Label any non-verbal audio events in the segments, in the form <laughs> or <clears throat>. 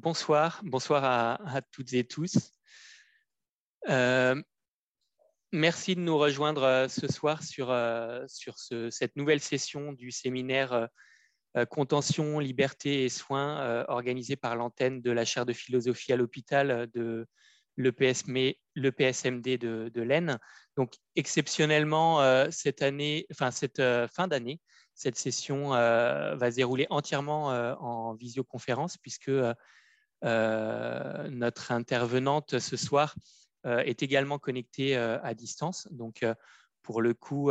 Bonsoir, bonsoir à, toutes et tous. Euh, merci de nous rejoindre euh, ce soir sur, euh, cette nouvelle session du séminaire Contention, Liberté et Soins organisé par l'antenne de la chaire de philosophie à l'hôpital de l'EPSMD de, de l'Aisne. Donc exceptionnellement, cette année, enfin cette fin d'année, cette session va se dérouler entièrement en visioconférence puisque euh, notre intervenante ce soir euh, est également connectée euh, à distance. Donc, pour le coup,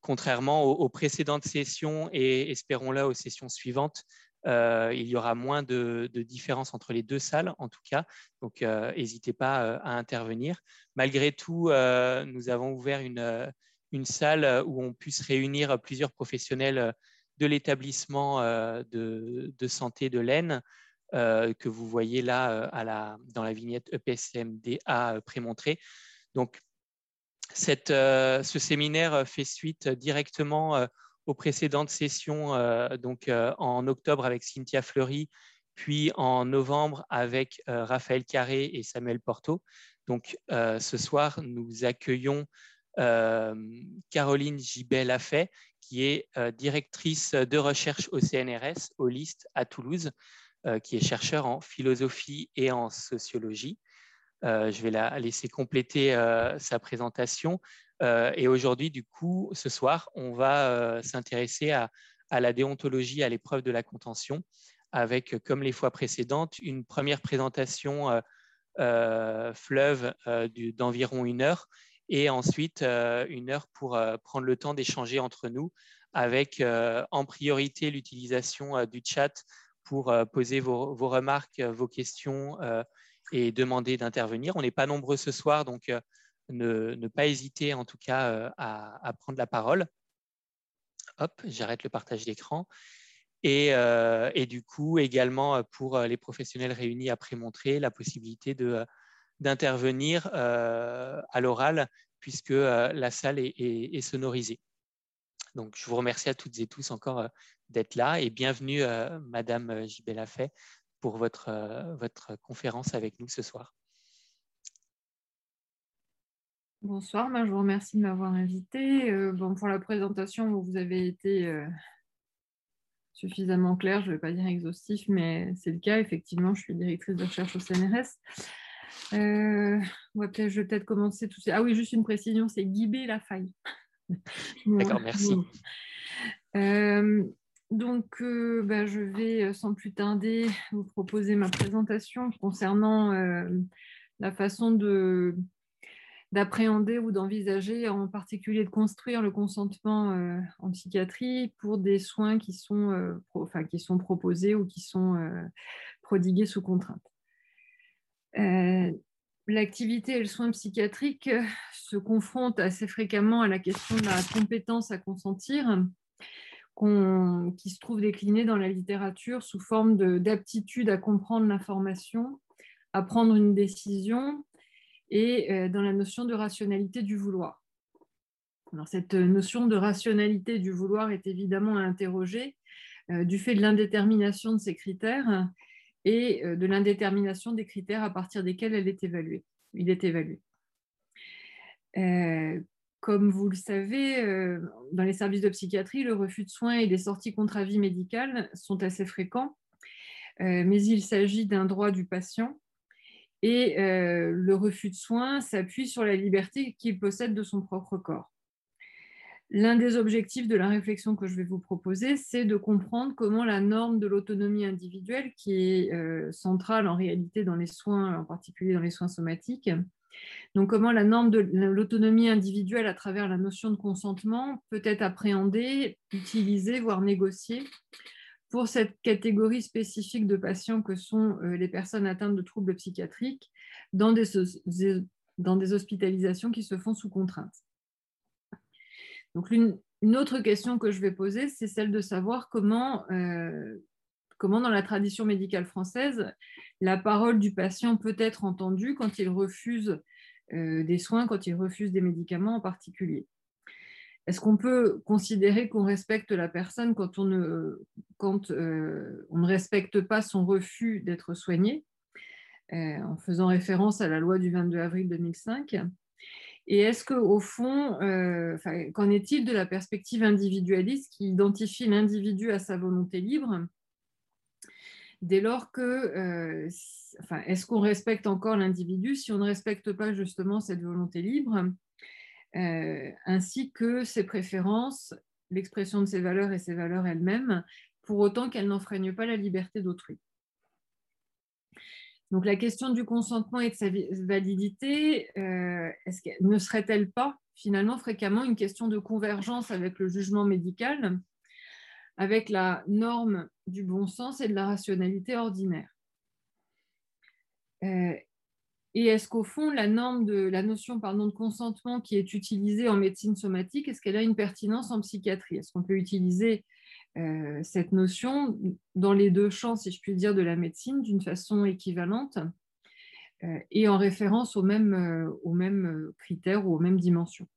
contrairement aux, précédentes sessions et espérons-le aux sessions suivantes, il y aura moins de, de, différence entre les deux salles, en tout cas. Donc, n'hésitez pas à intervenir. Malgré tout, nous avons ouvert une, une, salle où on puisse réunir plusieurs professionnels de l'établissement euh, de, santé de l'Aisne, euh, que vous voyez là euh, dans la vignette EPSMDA prémontrée. Donc, ce séminaire fait suite directement aux précédentes sessions, donc en octobre avec Cynthia Fleury, puis en novembre avec Raphaël Carré et Samuel Porto. Donc, ce soir, nous accueillons Caroline Gibet-Lafay, qui est euh, directrice de recherche au CNRS, au LIST à Toulouse, euh, qui est chercheur en philosophie et en sociologie. Euh, je vais la laisser compléter sa présentation. et aujourd'hui, du coup, ce soir, on va s'intéresser à, la déontologie, à l'épreuve de la contention, avec, comme les fois précédentes, une première présentation fleuve d'environ une heure et ensuite euh, une heure pour euh, prendre le temps d'échanger entre nous avec euh, en priorité l'utilisation du chat pour poser vos, remarques, vos questions et demander d'intervenir. On n'est pas nombreux ce soir, donc ne, pas hésiter en tout cas à, prendre la parole. Hop, j'arrête le partage d'écran. Et, et, du coup, également pour les professionnels réunis après montrer la possibilité d'intervenir à l'oral puisque euh, la salle est, sonorisée. Donc, je vous remercie à toutes et tous encore euh, d'être là et bienvenue, Madame Gibella Fay, pour votre, votre conférence avec nous ce soir. Bonsoir, moi, je vous remercie de m'avoir invité. bon, pour la présentation, vous avez été suffisamment clair, je ne vais pas dire exhaustif, mais c'est le cas. Effectivement, je suis directrice de recherche au CNRS. Euh, je vais peut-être commencer tout ça. Ah oui, juste une précision, c'est Guibé la faille. <laughs> D'accord, merci. Euh, donc, euh, bah, je vais sans plus tarder vous proposer ma présentation concernant la façon de d'appréhender ou d'envisager, en particulier de construire le consentement en psychiatrie pour des soins qui sont, enfin, qui sont proposés ou qui sont prodigués sous contrainte. Euh, l'activité et le soin psychiatrique euh, se confrontent assez fréquemment à la question de la compétence à consentir, qui se trouve déclinée dans la littérature sous forme d'aptitude à comprendre l'information, à prendre une décision et euh, dans la notion de rationalité du vouloir. Cette notion de rationalité du vouloir est évidemment à interroger du fait de l'indétermination de ces critères et euh, de l'indétermination des critères à partir desquels elle est évaluée. il est évalué. Euh, comme vous le savez, euh, dans les services de psychiatrie, le refus de soins et les sorties contre avis médical sont assez fréquents, mais il s'agit d'un droit du patient et le refus de soins s'appuie sur la liberté qu'il possède de son propre corps. L'un des objectifs de la réflexion que je vais vous proposer, c'est de comprendre comment la norme de l'autonomie individuelle, qui est euh, centrale en réalité dans les soins, en particulier dans les soins somatiques, donc comment la norme de l'autonomie individuelle à travers la notion de consentement peut être appréhendée, utilisée, voire négociée pour cette catégorie spécifique de patients que sont euh, les personnes atteintes de troubles psychiatriques dans des, dans des hospitalisations qui se font sous contrainte. Donc, une, autre question que je vais poser, c'est celle de savoir comment, euh, comment, dans la tradition médicale française, la parole du patient peut être entendue quand il refuse euh, des soins, quand il refuse des médicaments en particulier. est-ce qu'on peut considérer qu'on respecte la personne quand on ne, quand, on ne respecte pas son refus d'être soigné, en faisant référence à la loi du 22 avril 2005 et est-ce qu'au fond, qu'en est-il de la perspective individualiste qui identifie l'individu à sa volonté libre dès lors que, euh, est-ce qu'on respecte encore l'individu si on ne respecte pas justement cette volonté libre, euh, ainsi que ses préférences, l'expression de ses valeurs et ses valeurs elles-mêmes, pour autant qu'elles n'enfreignent pas la liberté d'autrui? Donc la question du consentement et de sa validité, euh, ne serait-elle pas finalement fréquemment une question de convergence avec le jugement médical avec la norme du bon sens et de la rationalité ordinaire? Euh, et est-ce qu'au fond, la notion de consentement qui est utilisée en médecine somatique, est-ce qu'elle a une pertinence en psychiatrie? Est-ce qu'on peut utiliser euh, cette notion dans les deux champs, si je puis dire, de la médecine d'une façon équivalente euh, et en référence aux mêmes, mêmes critères ou aux mêmes dimensions.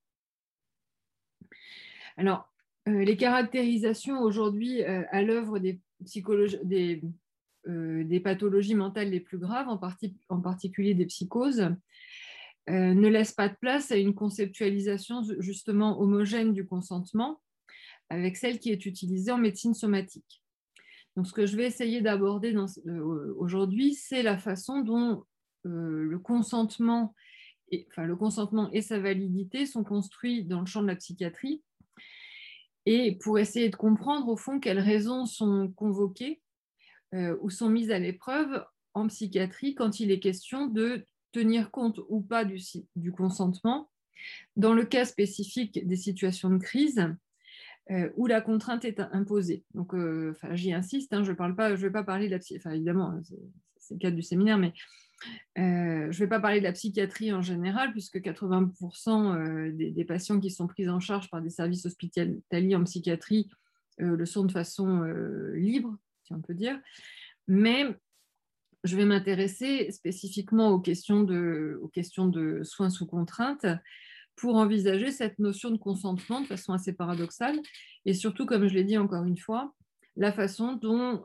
Alors, euh, les caractérisations aujourd'hui euh, à l'œuvre des, euh, des, pathologies mentales les plus graves, en, en particulier des psychoses, ne laissent pas de place à une conceptualisation justement homogène du consentement avec celle qui est utilisée en médecine somatique. Donc, ce que je vais essayer d'aborder aujourd'hui, c'est la façon dont le consentement, enfin, le consentement et sa validité sont construits dans le champ de la psychiatrie et pour essayer de comprendre au fond quelles raisons sont convoquées euh, ou sont mises à l'épreuve en psychiatrie quand il est question de tenir compte ou pas du consentement dans le cas spécifique des situations de crise euh, où la contrainte est imposée. Donc, euh, j'y insiste, hein, je ne vais pas parler de la psychiatrie, évidemment, hein, c'est le cadre du séminaire, mais euh, je ne vais pas parler de la psychiatrie en général, puisque 80% euh, des, patients qui sont pris en charge par des services hospitaliers en psychiatrie le sont de façon libre, si on peut dire. Mais je vais m'intéresser spécifiquement aux questions de soins sous contrainte pour envisager cette notion de consentement de façon assez paradoxale et surtout, comme je l'ai dit encore une fois, la façon dont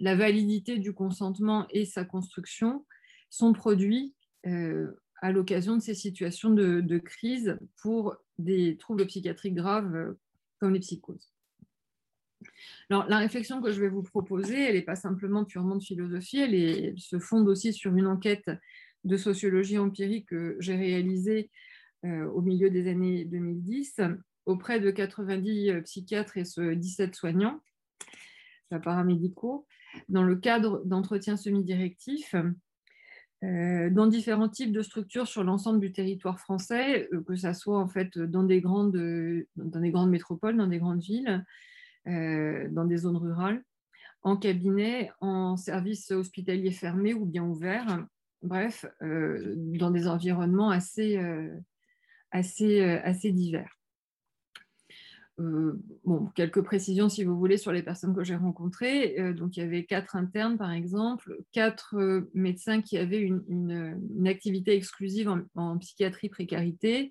la validité du consentement et sa construction sont produits euh, à l'occasion de ces situations de, crise pour des troubles psychiatriques graves euh, comme les psychoses. Alors, la réflexion que je vais vous proposer, elle n'est pas simplement purement de philosophie, elle, se fonde aussi sur une enquête de sociologie empirique que j'ai réalisée euh, au milieu des années 2010 auprès de 90 psychiatres et 17 soignants paramédicaux dans le cadre d'entretiens semi-directifs euh, dans différents types de structures sur l'ensemble du territoire français, euh, que ce soit en fait dans des grandes, dans des grandes métropoles, dans des grandes villes, euh, dans des zones rurales, en cabinet, en service hospitalier fermé ou bien ouvert, bref, dans des environnements assez, assez, assez divers. Euh, bon, quelques précisions, si vous voulez, sur les personnes que j'ai rencontrées. Euh, donc, il y avait quatre internes, par exemple, quatre euh, médecins qui avaient une, activité exclusive en, psychiatrie précarité,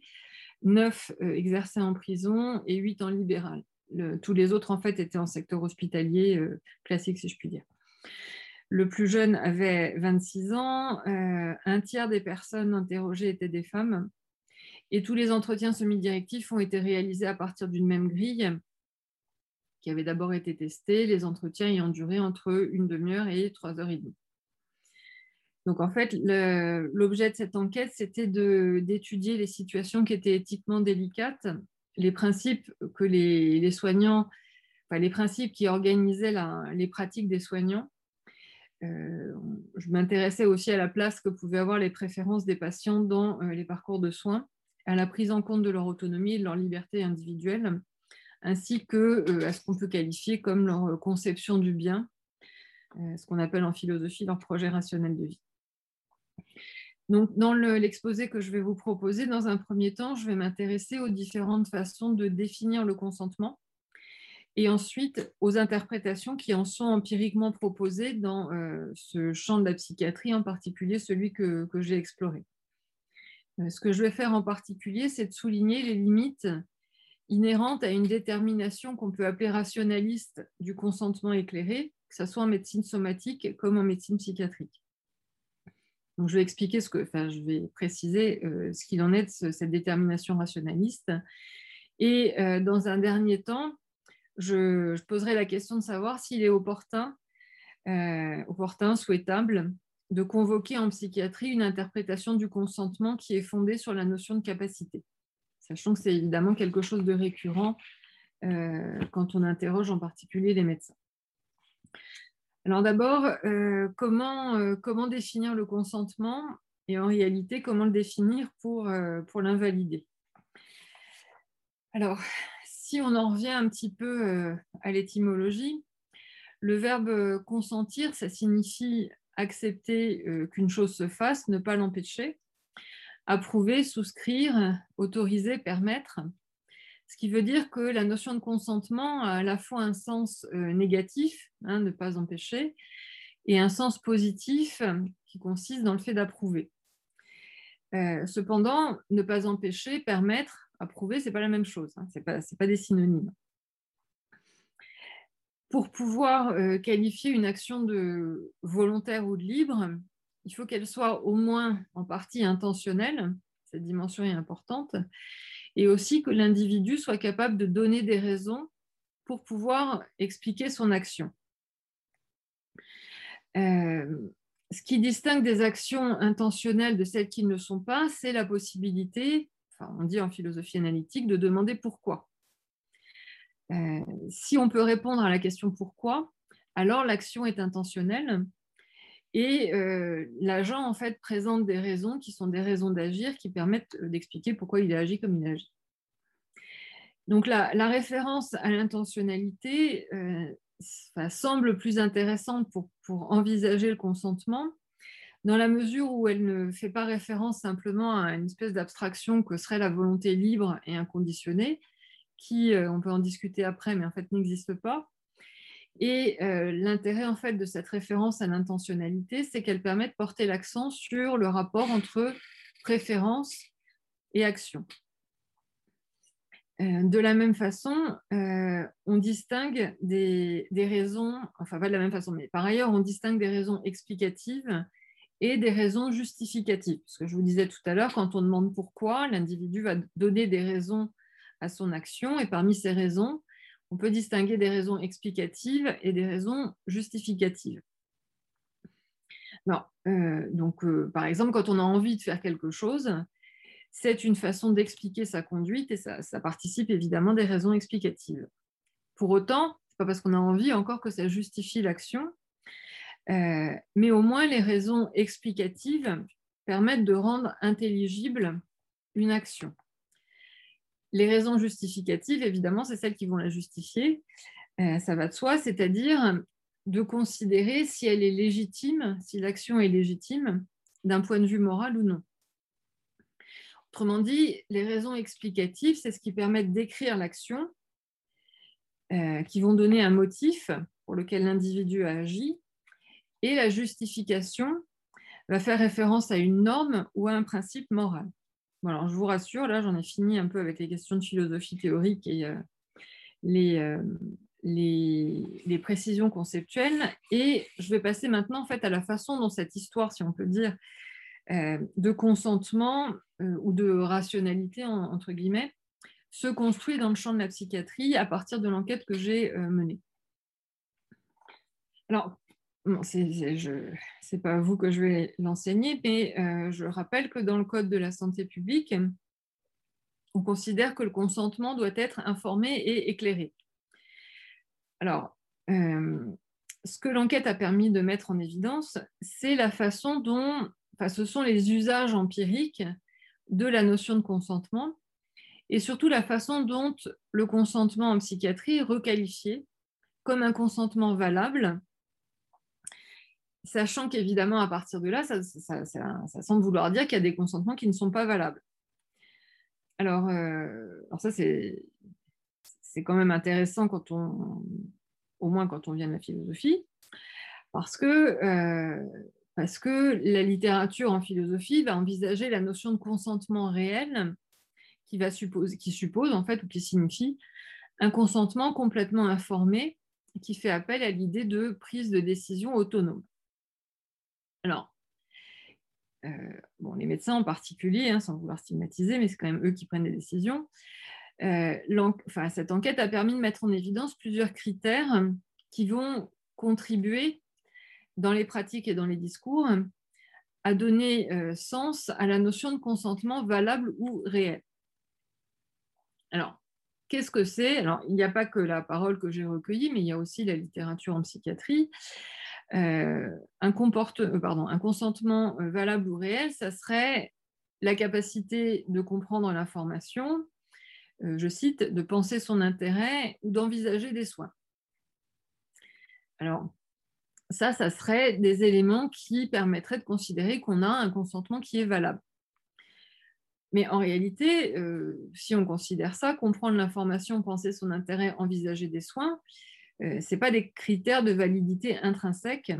neuf exerçaient en prison et huit en libéral. tous les autres, en fait, étaient en secteur hospitalier classique, si je puis dire. Le plus jeune avait 26 ans. un tiers des personnes interrogées étaient des femmes et tous les entretiens semi-directifs ont été réalisés à partir d'une même grille qui avait d'abord été testée, les entretiens ayant duré entre une demi-heure et trois heures et demie. Donc en fait, l'objet de cette enquête, c'était d'étudier les situations qui étaient éthiquement délicates, les principes que les, soignants, enfin, les principes qui organisaient les pratiques des soignants. Euh, je m'intéressais aussi à la place que pouvaient avoir les préférences des patients dans euh, les parcours de soins à la prise en compte de leur autonomie et de leur liberté individuelle, ainsi que euh, à ce qu'on peut qualifier comme leur conception du bien, euh, ce qu'on appelle en philosophie leur projet rationnel de vie. Dans l'exposé que je vais vous proposer, dans un premier temps, je vais m'intéresser aux différentes façons de définir le consentement et ensuite aux interprétations qui en sont empiriquement proposées dans euh, ce champ de la psychiatrie, en particulier celui que j'ai exploré. Euh, ce que je vais faire en particulier, c'est de souligner les limites inhérente à une détermination qu'on peut appeler rationaliste du consentement éclairé, que ce soit en médecine somatique comme en médecine psychiatrique. Donc, je vais expliquer ce que, enfin, je vais préciser euh, ce qu'il en est de cette détermination rationaliste. Et euh, dans un dernier temps, je, poserai la question de savoir s'il est opportun, souhaitable de convoquer en psychiatrie une interprétation du consentement qui est fondée sur la notion de capacité, sachant que c'est évidemment quelque chose de récurrent quand on interroge en particulier les médecins. Alors d'abord, euh, comment, euh, comment définir le consentement et en réalité, comment le définir pour, euh, pour l'invalider? Alors, si on en revient un petit peu à l'étymologie, le verbe consentir, ça signifie accepter qu'une chose se fasse, ne pas l'empêcher, approuver, souscrire, autoriser, permettre. Ce qui veut dire que la notion de consentement a à la fois un sens euh, négatif, hein, ne pas empêcher, et un sens positif qui consiste dans le fait d'approuver. Euh, cependant, ne pas empêcher, permettre, approuver, ce n'est pas la même chose, hein, ce n'est pas, des synonymes. Pour pouvoir euh, qualifier une action de volontaire ou de libre, il faut qu'elle soit au moins en partie intentionnelle, cette dimension est importante, et aussi que l'individu soit capable de donner des raisons pour pouvoir expliquer son action. Euh, ce qui distingue des actions intentionnelles de celles qui ne le sont pas, c'est la possibilité, on dit en philosophie analytique, de demander pourquoi. Euh, si on peut répondre à la question pourquoi, alors l'action est intentionnelle et euh, l'agent, en fait, présente des raisons qui sont des raisons d'agir qui permettent euh, d'expliquer pourquoi il a agi comme il a agi. Donc, la, référence à l'intentionnalité semble plus intéressante pour, pour, envisager le consentement, dans la mesure où elle ne fait pas référence simplement à une espèce d'abstraction que serait la volonté libre et inconditionnée, qui, on peut en discuter après, mais en fait n'existe pas, et euh, l'intérêt en fait de cette référence à l'intentionnalité, c'est qu'elle permet de porter l'accent sur le rapport entre préférence et action. Euh, de la même façon, euh, on distingue des, des, raisons, enfin pas de la même façon, mais par ailleurs, on distingue des raisons explicatives et des raisons justificatives. Ce que je vous disais tout à l'heure, quand on demande pourquoi, l'individu va donner des raisons à son action, et parmi ces raisons, on peut distinguer des raisons explicatives et des raisons justificatives. Euh, donc, euh, par exemple, quand on a envie de faire quelque chose, c'est une façon d'expliquer sa conduite et ça, participe évidemment des raisons explicatives. Pour autant, ce n'est pas parce qu'on a envie encore que ça justifie l'action, euh, mais au moins les raisons explicatives permettent de rendre intelligible une action. Les raisons justificatives, évidemment, c'est celles qui vont la justifier. Euh, ça va de soi, c'est-à-dire de considérer si elle est légitime, si l'action est légitime d'un point de vue moral ou non. Autrement dit, les raisons explicatives, c'est ce qui permet d'écrire l'action, euh, qui vont donner un motif pour lequel l'individu a agi, et la justification va faire référence à une norme ou à un principe moral je vous rassure, là, j'en ai fini un peu avec les questions de philosophie théorique et euh, euh, les, précisions conceptuelles. Et je vais passer maintenant en fait, à la façon dont cette histoire, si on peut dire, euh, de consentement ou de rationalité, entre guillemets, se construit dans le champ de la psychiatrie à partir de l'enquête que j'ai menée. Alors, ce n'est pas à vous que je vais l'enseigner, mais euh, je rappelle que dans le Code de la santé publique, on considère que le consentement doit être informé et éclairé. Alors, euh, ce que l'enquête a permis de mettre en évidence, c'est la façon dont, enfin, ce sont les usages empiriques de la notion de consentement et surtout la façon dont le consentement en psychiatrie est requalifié comme un consentement valable sachant qu'évidemment, à partir de là, ça, semble vouloir dire qu'il y a des consentements qui ne sont pas valables. Alors, euh, ça, c'est quand même intéressant quand on, au moins quand on vient de la philosophie, parce que, euh, la littérature en philosophie va envisager la notion de consentement réel qui, suppose, qui suppose en fait ou qui signifie un consentement complètement informé qui fait appel à l'idée de prise de décision autonome. Alors, euh, bon, les médecins en particulier, hein, sans vouloir stigmatiser, mais c'est quand même eux qui prennent des décisions. Euh, enfin, cette enquête a permis de mettre en évidence plusieurs critères qui vont contribuer dans les pratiques et dans les discours à donner euh, sens à la notion de consentement valable ou réel. Alors, qu'est-ce que c'est? Alors, il n'y a pas que la parole que j'ai recueillie, mais il y a aussi la littérature en psychiatrie. Euh, un, euh, pardon, un consentement valable ou réel, ça serait la capacité de comprendre l'information, je cite, de penser son intérêt ou d'envisager des soins. Alors, ça, ça serait des éléments qui permettraient de considérer qu'on a un consentement qui est valable. Mais en réalité, euh, si on considère ça, comprendre l'information, penser son intérêt, envisager des soins, euh, ce n'est pas des critères de validité intrinsèque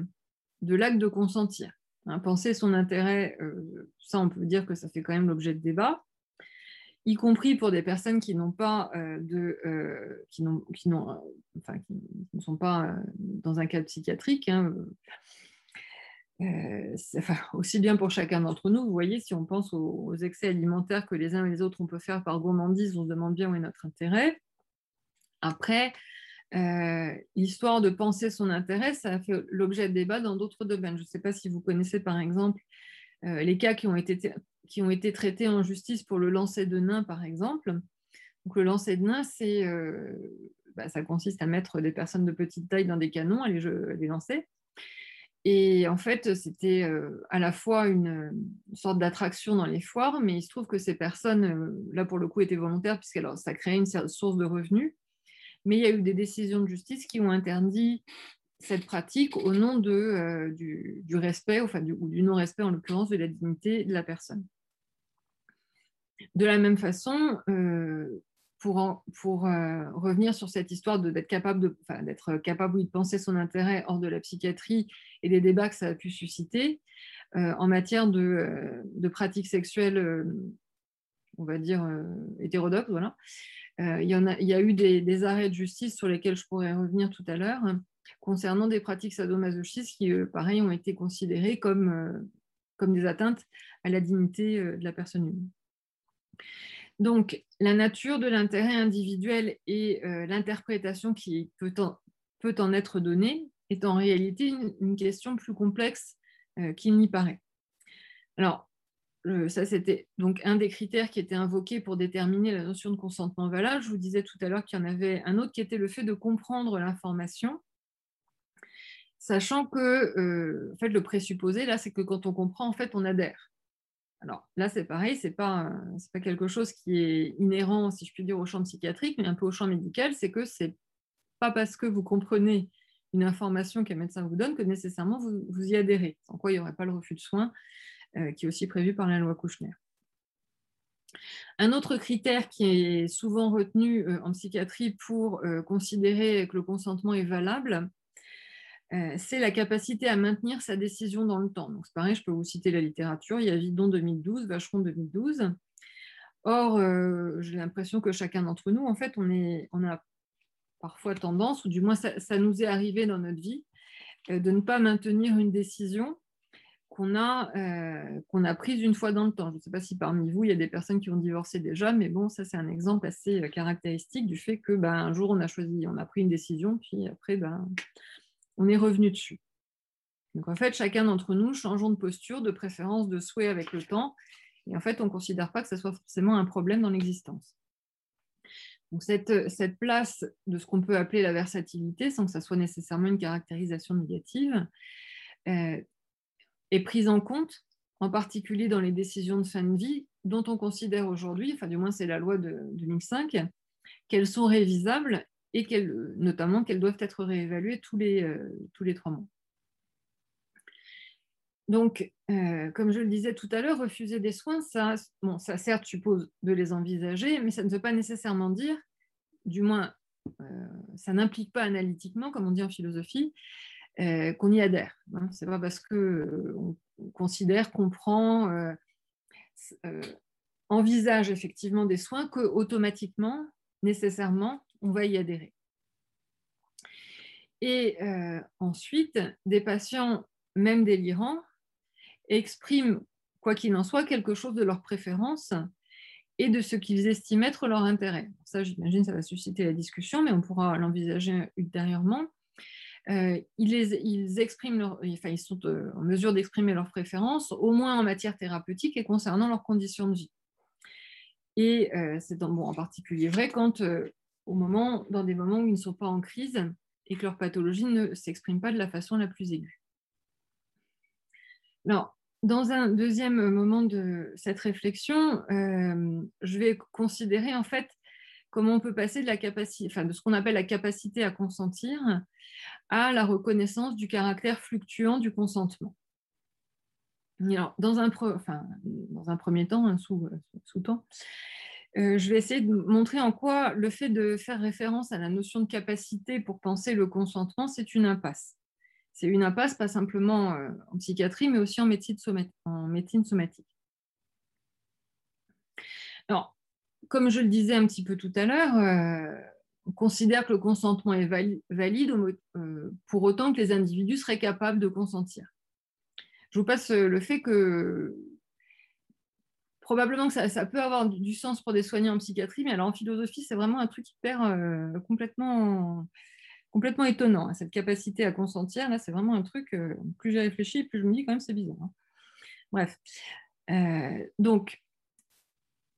de l'acte de consentir. Hein, penser son intérêt, euh, ça on peut dire que ça fait quand même l'objet de débat y compris pour des personnes qui n'ont pas euh, de, euh, qui, n'ont, qui, n'ont, euh, enfin, qui, ne sont pas dans un cadre psychiatrique. Hein, aussi bien pour chacun d'entre nous, vous voyez, si on pense aux, excès alimentaires que les uns et les autres on peut faire par gourmandise, on se demande bien où est notre intérêt. Après, l'histoire de penser son intérêt, ça a fait l'objet de débat dans d'autres domaines. Je ne sais pas si vous connaissez par exemple les cas qui ont été qui ont été traités en justice pour le lancer de nains, par exemple. Donc, le lancer de nains, euh, bah, ça consiste à mettre des personnes de petite taille dans des canons, à les, les lancer. Et en fait, c'était euh, à la fois une, sorte d'attraction dans les foires, mais il se trouve que ces personnes, euh, là pour le coup, étaient volontaires, puisque ça créait une source de revenus. Mais il y a eu des décisions de justice qui ont interdit cette pratique au nom de, du, respect, ou du non-respect en l'occurrence de la dignité de la personne. De la même façon, euh, pour, euh, revenir sur cette histoire d'être capable, de, capable de penser son intérêt hors de la psychiatrie et des débats que ça a pu susciter, euh, en matière de, de pratiques sexuelles, on va dire, hétérodoxes, voilà. Il, y en a, il y a eu des, arrêts de justice sur lesquels je pourrais revenir tout à l'heure, concernant des pratiques sadomasochistes qui, pareil, ont été considérées comme, comme des atteintes à la dignité de la personne humaine. Donc, la nature de l'intérêt individuel et euh, l'interprétation qui peut en, être donnée est en réalité une, question plus complexe euh, qu'il n'y paraît. Alors, ça, c'était donc un des critères qui était invoqué pour déterminer la notion de consentement valable. Je vous disais tout à l'heure qu'il y en avait un autre qui était le fait de comprendre l'information, sachant que euh, le présupposé, là, c'est que quand on comprend, en fait, on adhère. Alors là, c'est pareil, ce n'est pas, quelque chose qui est inhérent, si je puis dire, au champ psychiatrique, mais un peu au champ médical, c'est que ce n'est pas parce que vous comprenez une information qu'un médecin vous donne que nécessairement vous, vous y adhérez, sans quoi il n'y aurait pas le refus de soins euh, qui est aussi prévu par la loi Kouchner. Un autre critère qui est souvent retenu euh, en psychiatrie pour euh, considérer que le consentement est valable, euh, c'est la capacité à maintenir sa décision dans le temps. C'est pareil, je peux vous citer la littérature. Il y a Vidon 2012, Vacheron 2012. Or, euh, j'ai l'impression que chacun d'entre nous, en fait, on, est, on a parfois tendance, ou du moins ça, nous est arrivé dans notre vie, euh, de ne pas maintenir une décision qu'on a, qu'on a une fois dans le temps. Je ne sais pas si parmi vous, il y a des personnes qui ont divorcé déjà, mais bon, ça c'est un exemple assez caractéristique du fait que ben, un jour on a choisi, on a pris une décision, puis après, ben, on est revenu dessus. Donc en fait, chacun d'entre nous changeons de posture, de préférence, de souhait avec le temps. Et en fait, on ne considère pas que ce soit forcément un problème dans l'existence. Donc cette, cette, place de ce qu'on peut appeler la versatilité, sans que ça soit nécessairement une caractérisation négative, euh, est prise en compte, en particulier dans les décisions de fin de vie, dont on considère aujourd'hui, enfin du moins c'est la loi de 2005, qu'elles sont révisables et notamment qu'elles doivent être réévaluées tous les, euh, tous les trois mois. Donc, euh, comme je le disais tout à l'heure, refuser des soins, ça, bon, ça certes suppose de les envisager, mais ça ne veut pas nécessairement dire, du moins, euh, ça n'implique pas analytiquement, comme on dit en philosophie, qu'on y adhère. Hein. Ce n'est pas parce qu'on on considère qu'on prend envisage effectivement des soins que automatiquement, nécessairement, on va y adhérer. Et euh, ensuite, des patients, même délirants, expriment, quoi qu'il en soit, quelque chose de leur préférence et de ce qu'ils estiment être leur intérêt. Ça, j'imagine, ça va susciter la discussion, mais on pourra l'envisager ultérieurement. Euh, ils, expriment enfin, ils sont euh, en mesure d'exprimer leurs préférences, au moins en matière thérapeutique et concernant leurs conditions de vie. Et euh, c'est bon, en particulier vrai quand, au moment, dans des moments où ils ne sont pas en crise et que leur pathologie ne s'exprime pas de la façon la plus aiguë. Alors, dans un deuxième moment de cette réflexion, je vais considérer en fait comment on peut passer de, la capacité, ce qu'on appelle la capacité à consentir à la reconnaissance du caractère fluctuant du consentement. Dans, un premier temps, temps, euh, je vais essayer de montrer en quoi le fait de faire référence à la notion de capacité pour penser le consentement, c'est une impasse. C'est une impasse pas simplement euh, en psychiatrie, mais aussi en médecine, somatique. Comme je le disais un petit peu tout à l'heure, euh, on considère que le consentement est valide euh, pour autant que les individus seraient capables de consentir. Je vous passe euh, le fait que probablement que ça, peut avoir du sens pour des soignants en psychiatrie, mais alors en philosophie, c'est vraiment un truc hyper complètement, complètement étonnant. Hein, cette capacité à consentir, là, c'est vraiment un truc, plus j'ai réfléchi, plus je me dis quand même c'est bizarre. Hein. Bref. donc,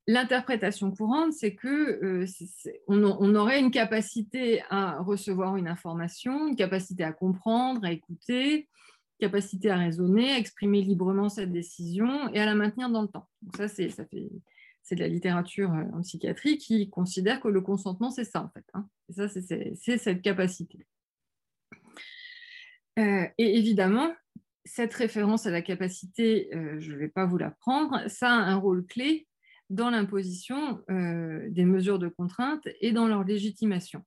L'interprétation courante, c'est que euh, on, aurait une capacité à recevoir une information, une capacité à comprendre, à écouter, capacité à raisonner, à exprimer librement cette décision et à la maintenir dans le temps. C'est de la littérature euh, en psychiatrie qui considère que le consentement, c'est ça en fait. Hein. C'est cette capacité. Euh, et évidemment, cette référence à la capacité, je ne vais pas vous la prendre, ça a un rôle clé dans l'imposition euh, des mesures de contrainte et dans leur légitimation.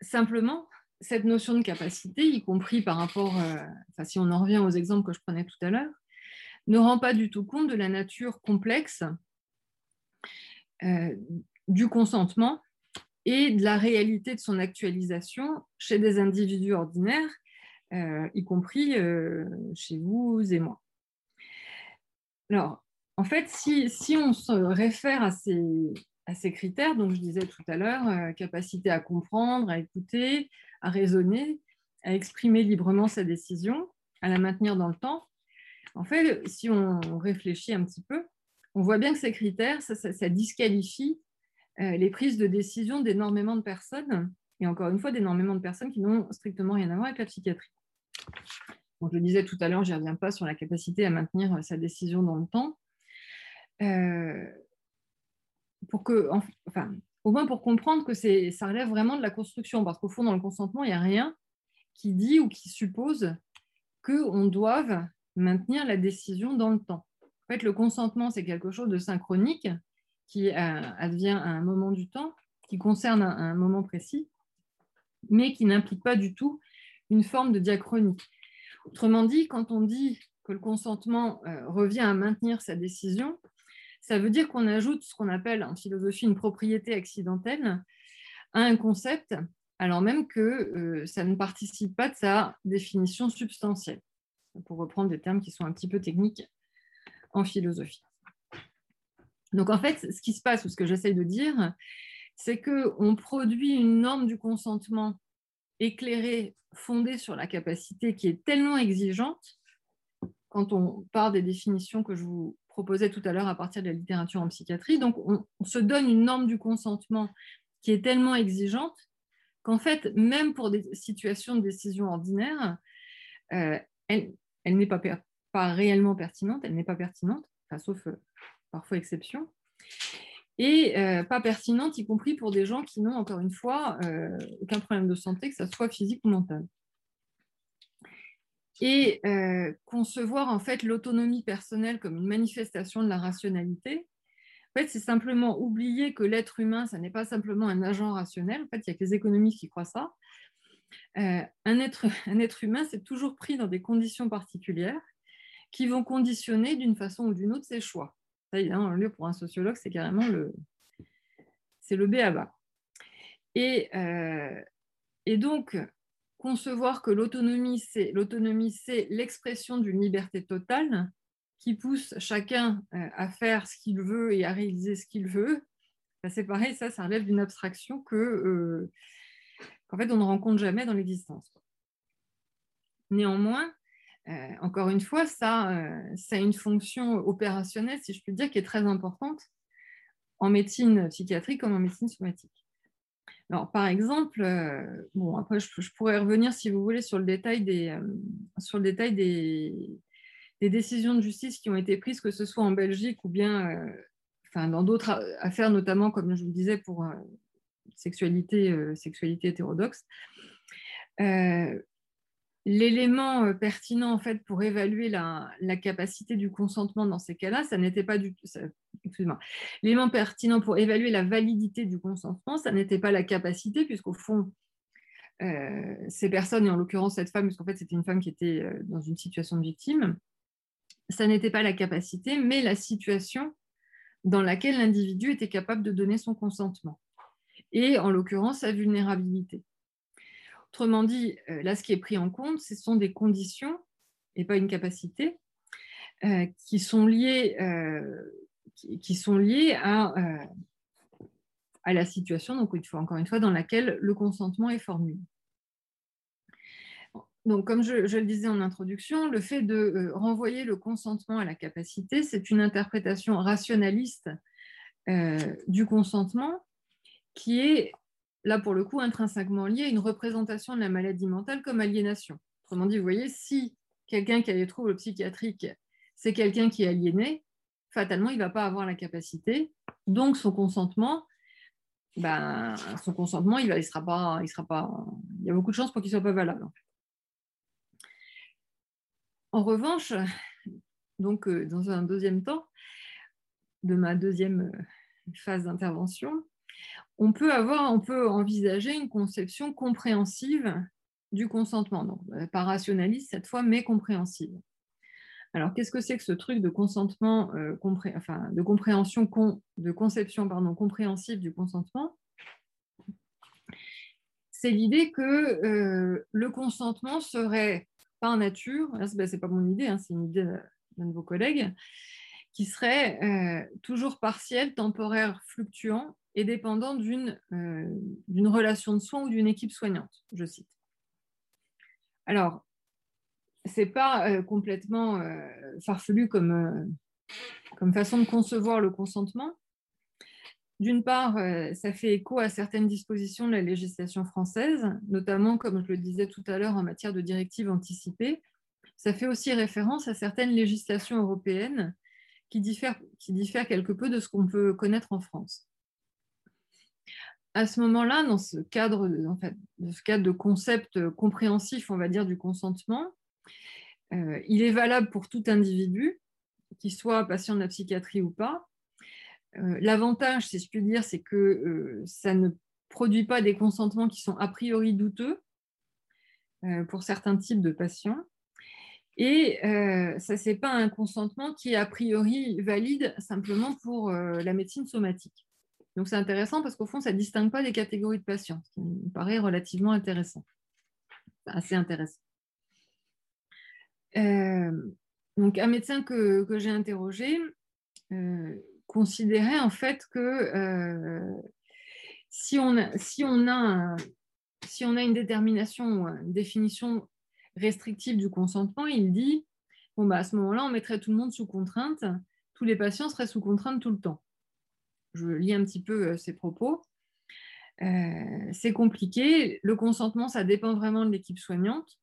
Simplement, cette notion de capacité, y compris par rapport, euh, si on en revient aux exemples que je prenais tout à l'heure, ne rend pas du tout compte de la nature complexe euh, du consentement et de la réalité de son actualisation chez des individus ordinaires, y compris chez vous et moi. Alors, en fait, si, on se réfère à ces, critères, donc je disais tout à l'heure, euh, capacité à comprendre, à écouter, à raisonner, à exprimer librement sa décision, à la maintenir dans le temps, en fait, si on réfléchit un petit peu, on voit bien que ces critères, ça, disqualifie euh, les prises de décision d'énormément de personnes, et encore une fois, d'énormément de personnes qui n'ont strictement rien à voir avec la psychiatrie. je le disais tout à l'heure, je n'y reviens pas sur la capacité à maintenir sa décision dans le temps. Euh, pour que, enfin, au moins pour comprendre que ça relève vraiment de la construction, parce qu'au fond, dans le consentement, il n'y a rien qui dit ou qui suppose qu'on doive maintenir la décision dans le temps. En fait, le consentement, c'est quelque chose de synchronique qui euh, advient à un moment du temps, qui concerne un, moment précis, mais qui n'implique pas du tout une forme de diachronie. Autrement dit, quand on dit que le consentement euh, revient à maintenir sa décision, ça veut dire qu'on ajoute ce qu'on appelle en philosophie une propriété accidentelle à un concept, alors même que euh, ça ne participe pas de sa définition substantielle, pour reprendre des termes qui sont un petit peu techniques en philosophie. Donc en fait, ce qui se passe, ou ce que j'essaye de dire, c'est qu'on produit une norme du consentement éclairée, fondée sur la capacité qui est tellement exigeante, quand on part des définitions que je vous proposais tout à l'heure à partir de la littérature en psychiatrie. Donc, on, se donne une norme du consentement qui est tellement exigeante qu'en fait, même pour des situations de décision ordinaire, euh, elle, n'est pas, pas, réellement pertinente, elle n'est pas pertinente, sauf euh, parfois exception, et euh, pas pertinente, y compris pour des gens qui n'ont, encore une fois, aucun problème de santé, que ce soit physique ou mental et euh, concevoir en fait l'autonomie personnelle comme une manifestation de la rationalité, en fait, c'est simplement oublier que l'être humain, ça n'est pas simplement un agent rationnel. En fait, il n'y a que les économistes qui croient ça. Euh, un, être, <laughs> un être humain, c'est toujours pris dans des conditions particulières qui vont conditionner d'une façon ou d'une autre ses choix. Ça, évidemment, le lieu pour un sociologue, c'est carrément le, c'est le B à bas. Et, et donc, concevoir que l'autonomie, c'est, l'expression d'une liberté totale qui pousse chacun à faire ce qu'il veut et à réaliser ce qu'il veut, bah, c'est pareil, ça, ça relève d'une abstraction que, qu'en fait, on ne rencontre jamais dans l'existence. Néanmoins, encore une fois, ça, ça a une fonction opérationnelle, si je puis dire, qui est très importante en médecine psychiatrique comme en médecine somatique. Alors, par exemple, euh, bon, après, je, pourrais revenir, si vous voulez, sur le détail des, euh, sur le détail des, des, décisions de justice qui ont été prises, que ce soit en Belgique ou bien euh, enfin, dans d'autres affaires, notamment, comme je vous disais, pour sexualité, sexualité hétérodoxe l'élément euh, pertinent en fait pour évaluer la, capacité du consentement dans ces cas-là, ça n'était pas du. Excuse-moi. L'élément pertinent pour évaluer la validité du consentement, ça n'était pas la capacité, puisqu'au fond, euh, ces personnes, et en l'occurrence cette femme, puisqu'en fait c'était une femme qui était euh, dans une situation de victime, ça n'était pas la capacité, mais la situation dans laquelle l'individu était capable de donner son consentement. Et en l'occurrence, sa vulnérabilité. Autrement dit, euh, là, ce qui est pris en compte, ce sont des conditions et pas une capacité euh, qui sont liées, euh, qui, sont liées à, à la situation, donc il faut encore une fois, dans laquelle le consentement est formulé. Donc, comme je, je, le disais en introduction, le fait de renvoyer le consentement à la capacité, c'est une interprétation rationaliste du consentement qui est là pour le coup intrinsèquement lié à une représentation de la maladie mentale comme aliénation. Autrement dit, vous voyez, si quelqu'un qui a des troubles psychiatriques, c'est quelqu'un qui est aliéné, fatalement, il ne va pas avoir la capacité. Donc, son consentement, ben, son consentement, il, ne sera pas, il y a beaucoup de chances pour qu'il soit pas valable. En revanche, donc euh, dans un deuxième temps de ma deuxième euh, phase d'intervention, on peut, avoir, on peut envisager une conception compréhensive du consentement, euh, pas rationaliste cette fois, mais compréhensive. Alors, qu'est-ce que c'est que ce truc de consentement, euh, enfin, de compréhension, de conception pardon, compréhensive du consentement? C'est l'idée que euh, le consentement serait par nature, ce n'est pas mon idée, hein, c'est une idée d'un de vos collègues, qui serait toujours partiel, temporaire, fluctuant et dépendant euh, d'une relation de soins ou d'une équipe soignante, je cite. Alors, ce n'est pas euh, complètement euh, farfelu comme, comme façon de concevoir le consentement. D'une part, ça fait écho à certaines dispositions de la législation française, notamment, comme je le disais tout à l'heure, en matière de directives anticipées. Ça fait aussi référence à certaines législations européennes qui diffèrent, qui diffèrent quelque peu de ce qu'on peut connaître en France à ce moment-là, dans ce cadre, ce cadre de concept compréhensif, on va dire, du consentement, euh, il est valable pour tout individu, qu'il soit patient de la psychiatrie ou pas. Euh, l'avantage, si je puis dire, c'est que euh, ça ne produit pas des consentements qui sont a priori douteux pour certains types de patients. Et ça, ce n'est pas un consentement qui est a priori valide simplement pour la médecine somatique. Donc c'est intéressant parce qu'au fond, ça ne distingue pas des catégories de patients, ce qui me paraît relativement intéressant. Assez intéressant. Euh, donc un médecin que, j'ai interrogé euh, considérait en fait que euh, si, on a, une détermination une définition restrictive du consentement, il dit bon, bah, à ce moment-là, on mettrait tout le monde sous contrainte, tous les patients seraient sous contrainte tout le temps je lis un petit peu ses euh, propos. Euh, c'est compliqué. Le consentement, ça dépend vraiment de l'équipe soignante.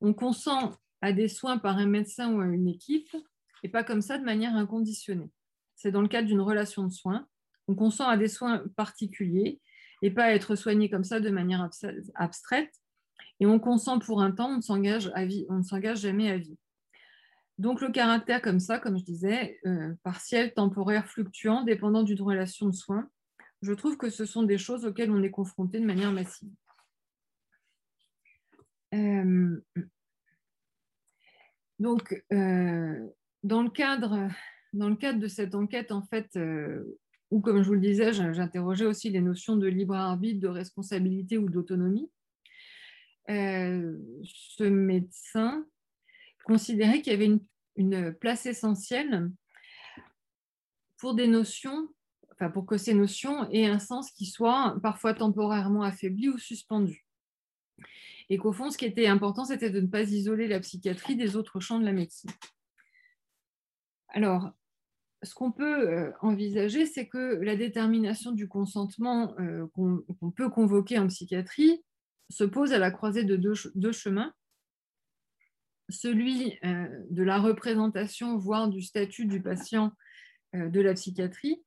On consent à des soins par un médecin ou à une équipe, et pas comme ça de manière inconditionnée. C'est dans le cadre d'une relation de soins. On consent à des soins particuliers et pas à être soigné comme ça de manière abstraite. Et on consent pour un temps, on ne s'engage jamais à vie. Donc le caractère comme ça, comme je disais, euh, partiel, temporaire, fluctuant, dépendant d'une relation de soins, je trouve que ce sont des choses auxquelles on est confronté de manière massive. Euh, donc, euh, dans le cadre dans le cadre de cette enquête, en fait, où, comme je vous le disais, j'interrogeais aussi les notions de libre arbitre, de responsabilité ou d'autonomie, ce médecin considérait qu'il y avait une, une, place essentielle pour des notions, enfin pour que ces notions aient un sens qui soit parfois temporairement affaibli ou suspendu. Et qu'au fond, ce qui était important, c'était de ne pas isoler la psychiatrie des autres champs de la médecine. Alors, ce qu'on peut euh, envisager, c'est que la détermination du consentement euh, qu'on peut convoquer en psychiatrie se pose à la croisée de deux, chemins. Celui euh, de la représentation, voire du statut du patient de la psychiatrie,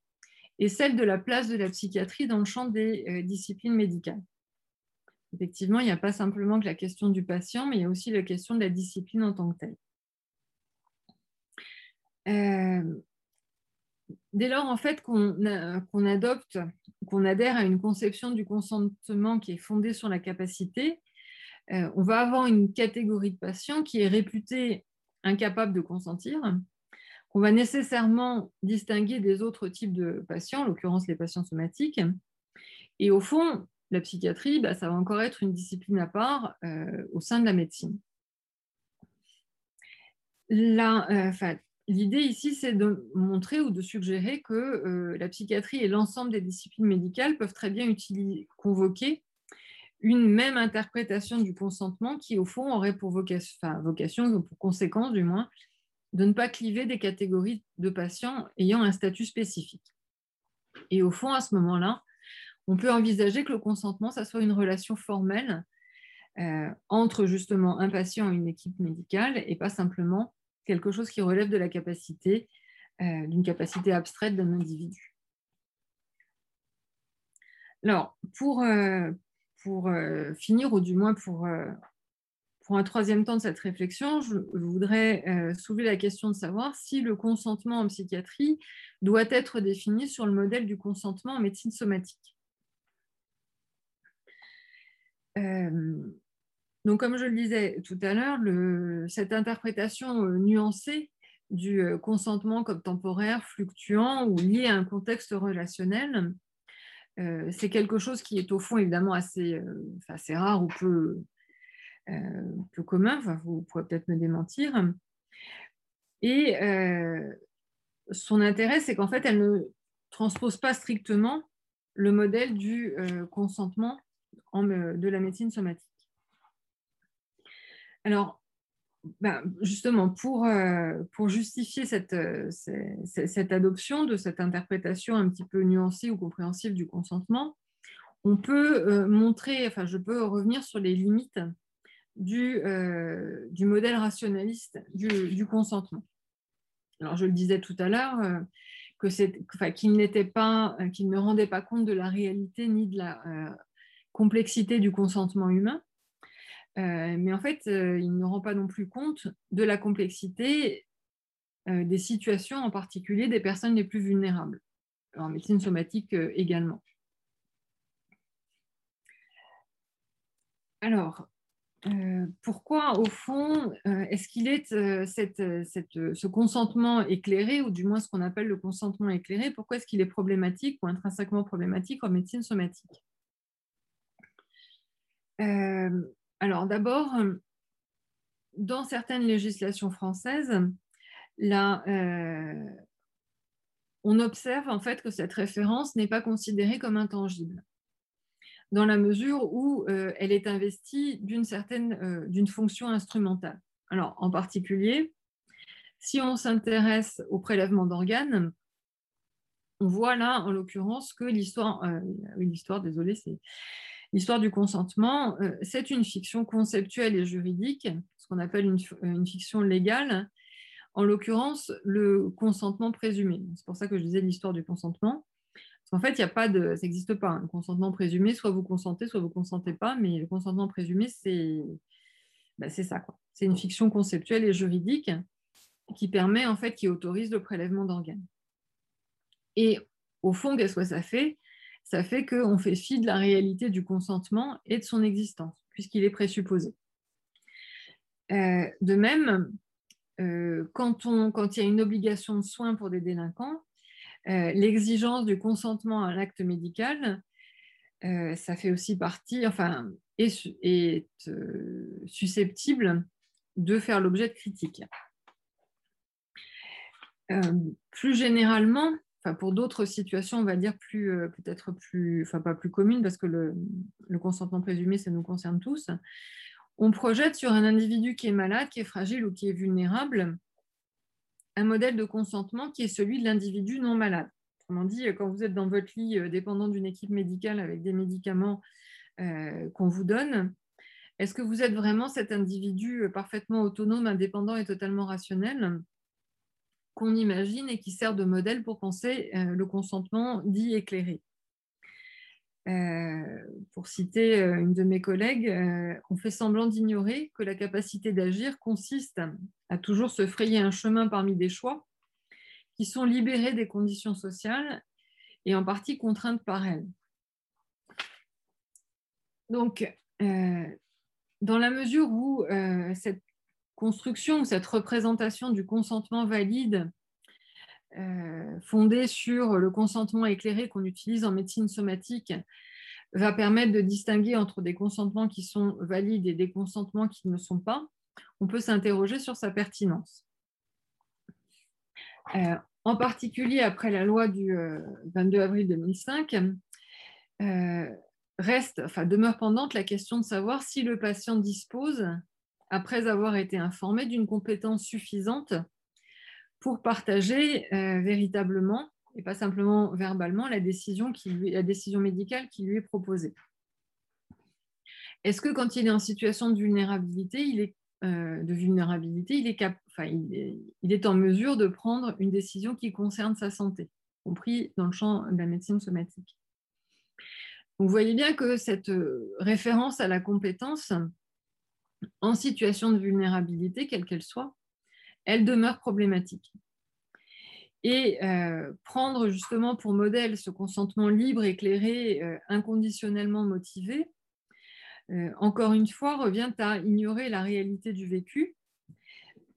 et celle de la place de la psychiatrie dans le champ des disciplines médicales. Effectivement, il n'y a pas simplement que la question du patient, mais il y a aussi la question de la discipline en tant que telle. dès lors en fait qu'on adopte, qu'on adhère à une conception du consentement qui est fondée sur la capacité, euh, on va avoir une catégorie de patients qui est réputée incapable de consentir, qu'on va nécessairement distinguer des autres types de patients, en l'occurrence les patients somatiques. Et au fond, la psychiatrie, bah, ça va encore être une discipline à part euh, au sein de la médecine. Euh, L'idée ici, c'est de montrer ou de suggérer que la psychiatrie et l'ensemble des disciplines médicales peuvent très bien convoquer une même interprétation du consentement qui, au fond, aurait pour vocation, pour conséquence du moins, de ne pas cliver des catégories de patients ayant un statut spécifique. Et au fond, à ce moment-là, on peut envisager que le consentement, ça soit une relation formelle euh, entre justement un patient et une équipe médicale et pas simplement quelque chose qui relève de la capacité, euh, d'une capacité abstraite d'un individu. Alors, pour, euh, pour euh, finir, ou du moins pour, pour un troisième temps de cette réflexion, je voudrais soulever la question de savoir si le consentement en psychiatrie doit être défini sur le modèle du consentement en médecine somatique. Donc, comme je le disais tout à l'heure, cette interprétation euh, nuancée du euh, consentement comme temporaire, fluctuant ou lié à un contexte relationnel, euh, c'est quelque chose qui est au fond évidemment assez, assez rare ou peu, peu commun, vous pourrez peut-être me démentir. Et son intérêt, c'est qu'en fait, elle ne transpose pas strictement le modèle du consentement de la médecine somatique. Alors, ben, justement, pour, euh, justifier cette, euh, cette, adoption de cette interprétation un petit peu nuancée ou compréhensive du consentement, on peut euh, montrer, enfin, je peux revenir sur les limites du, modèle rationaliste du, consentement. Alors, je le disais tout à l'heure, qu'il n'était pas, qu'il ne rendait pas compte de la réalité ni de la complexité du consentement humain euh, mais en fait, euh, il ne rend pas non plus compte de la complexité euh, des situations, en particulier des personnes les plus vulnérables, en médecine somatique également. Alors, pourquoi, au fond, est-ce qu'il est, ce consentement éclairé, ou du moins ce qu'on appelle le consentement éclairé, pourquoi est-ce qu'il est problématique ou intrinsèquement problématique en médecine somatique? Alors d'abord, dans certaines législations françaises, euh, on observe en fait que cette référence n'est pas considérée comme intangible, dans la mesure où euh, elle est investie d'une certaine euh, d'une fonction instrumentale. Alors en particulier, si on s'intéresse au prélèvement d'organes, on voit là en l'occurrence que l'histoire, l'histoire, désolé, c'est L'histoire du consentement, euh, c'est une fiction conceptuelle et juridique, ce qu'on appelle une, fiction légale, en l'occurrence le consentement présumé. C'est pour ça que je disais l'histoire du consentement. Parce qu'en fait, il ça n'existe pas. Un consentement présumé, soit vous consentez, soit vous ne consentez pas, mais le consentement présumé, c'est bah, ça. C'est une fiction conceptuelle et juridique qui permet, en fait, qui autorise le prélèvement d'organes. Et au fond, qu'est-ce que ça fait? Ça fait qu'on fait fi de la réalité du consentement et de son existence, puisqu'il est présupposé. Euh, de même, quand, on, quand il y a une obligation de soins pour des délinquants, l'exigence du consentement à l'acte médical, ça fait aussi partie, enfin, est susceptible de faire l'objet de critiques. plus généralement, pour d'autres situations, on va dire plus, euh, peut-être plus, enfin pas plus communes, parce que le, consentement présumé, ça nous concerne tous. On projette sur un individu qui est malade, qui est fragile ou qui est vulnérable, un modèle de consentement qui est celui de l'individu non malade. Autrement dit, quand vous êtes dans votre lit euh, dépendant d'une équipe médicale avec des médicaments euh, qu'on vous donne, est-ce que vous êtes vraiment cet individu parfaitement autonome, indépendant et totalement rationnel? Qu'on imagine et qui sert de modèle pour penser euh, le consentement dit éclairé. Euh, pour citer euh, une de mes collègues, on fait semblant d'ignorer que la capacité d'agir consiste à toujours se frayer un chemin parmi des choix qui sont libérés des conditions sociales et en partie contraintes par elles. Donc, dans la mesure où cette construction, cette représentation du consentement valide euh, fondée sur le consentement éclairé qu'on utilise en médecine somatique va permettre de distinguer entre des consentements qui sont valides et des consentements qui ne sont pas, on peut s'interroger sur sa pertinence. Euh, en particulier après la loi du 22 euh, avril 2005, reste, enfin, demeure pendante la question de savoir si le patient dispose après avoir été informé d'une compétence suffisante pour partager euh, véritablement et pas simplement verbalement la décision, qui la décision médicale qui lui est proposée. Est-ce que quand il est en situation de vulnérabilité, il est, euh, de vulnérabilité, il est, enfin, il, est, en mesure de prendre une décision qui concerne sa santé, compris dans le champ de la médecine somatique? Vous voyez bien que cette euh, référence à la compétence en situation de vulnérabilité, quelle qu'elle soit, elle demeure problématique. Et euh, prendre justement pour modèle ce consentement libre, éclairé, euh, inconditionnellement motivé, euh, encore une fois, revient à ignorer la réalité du vécu,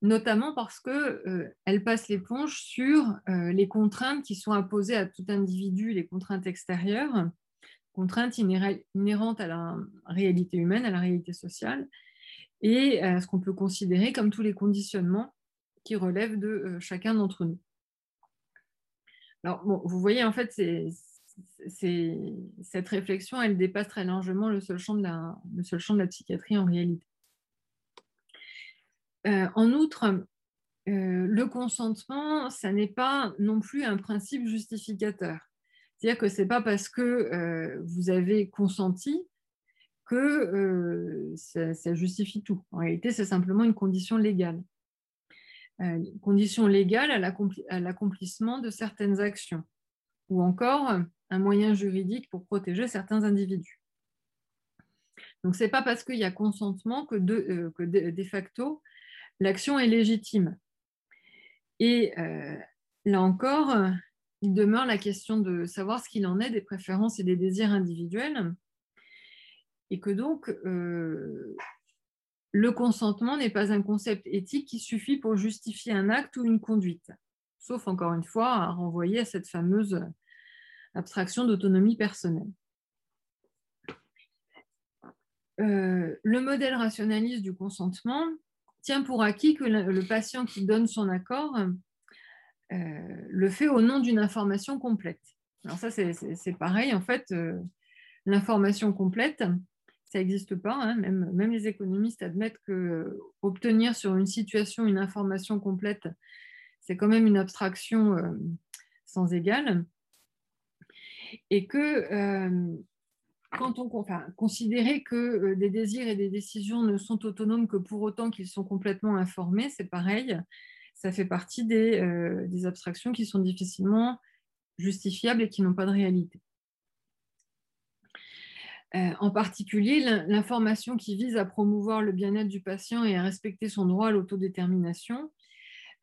notamment parce qu'elle passe l'éponge sur les contraintes qui sont imposées à tout individu, les contraintes extérieures, contraintes inhérentes à la réalité humaine, à la réalité sociale, et ce qu'on peut considérer comme tous les conditionnements qui relèvent de euh, chacun d'entre nous. Alors, vous voyez, en fait, cette réflexion, elle dépasse très largement le seul champ de la, psychiatrie en réalité. Euh, en outre, euh, le consentement, ça n'est pas non plus un principe justificateur. C'est-à-dire que ce n'est pas parce que vous avez consenti que euh, ça, justifie tout. En réalité, c'est simplement une condition légale. Euh, condition légale à l'accomplissement de certaines actions, ou encore un moyen juridique pour protéger certains individus. Donc, ce n'est pas parce qu'il y a consentement que de, euh, que de, facto, l'action est légitime. Et là encore, il demeure la question de savoir ce qu'il en est des préférences et des désirs individuels et que donc euh, le consentement n'est pas un concept éthique qui suffit pour justifier un acte ou une conduite, sauf encore une fois à renvoyer à cette fameuse abstraction d'autonomie personnelle. Euh, le modèle rationaliste du consentement tient pour acquis que le, patient qui donne son accord euh, le fait au nom d'une information complète. Alors ça, c'est pareil, en fait, l'information complète, ça n'existe pas. Hein. Même, les économistes admettent que euh, obtenir sur une situation une information complète, c'est quand même une abstraction euh, sans égale. Et que euh, quand on enfin, considérer que des désirs et des décisions ne sont autonomes que pour autant qu'ils sont complètement informés, c'est pareil. Ça fait partie des, des abstractions qui sont difficilement justifiables et qui n'ont pas de réalité. Euh, en particulier, l'information qui vise à promouvoir le bien-être du patient et à respecter son droit à l'autodétermination,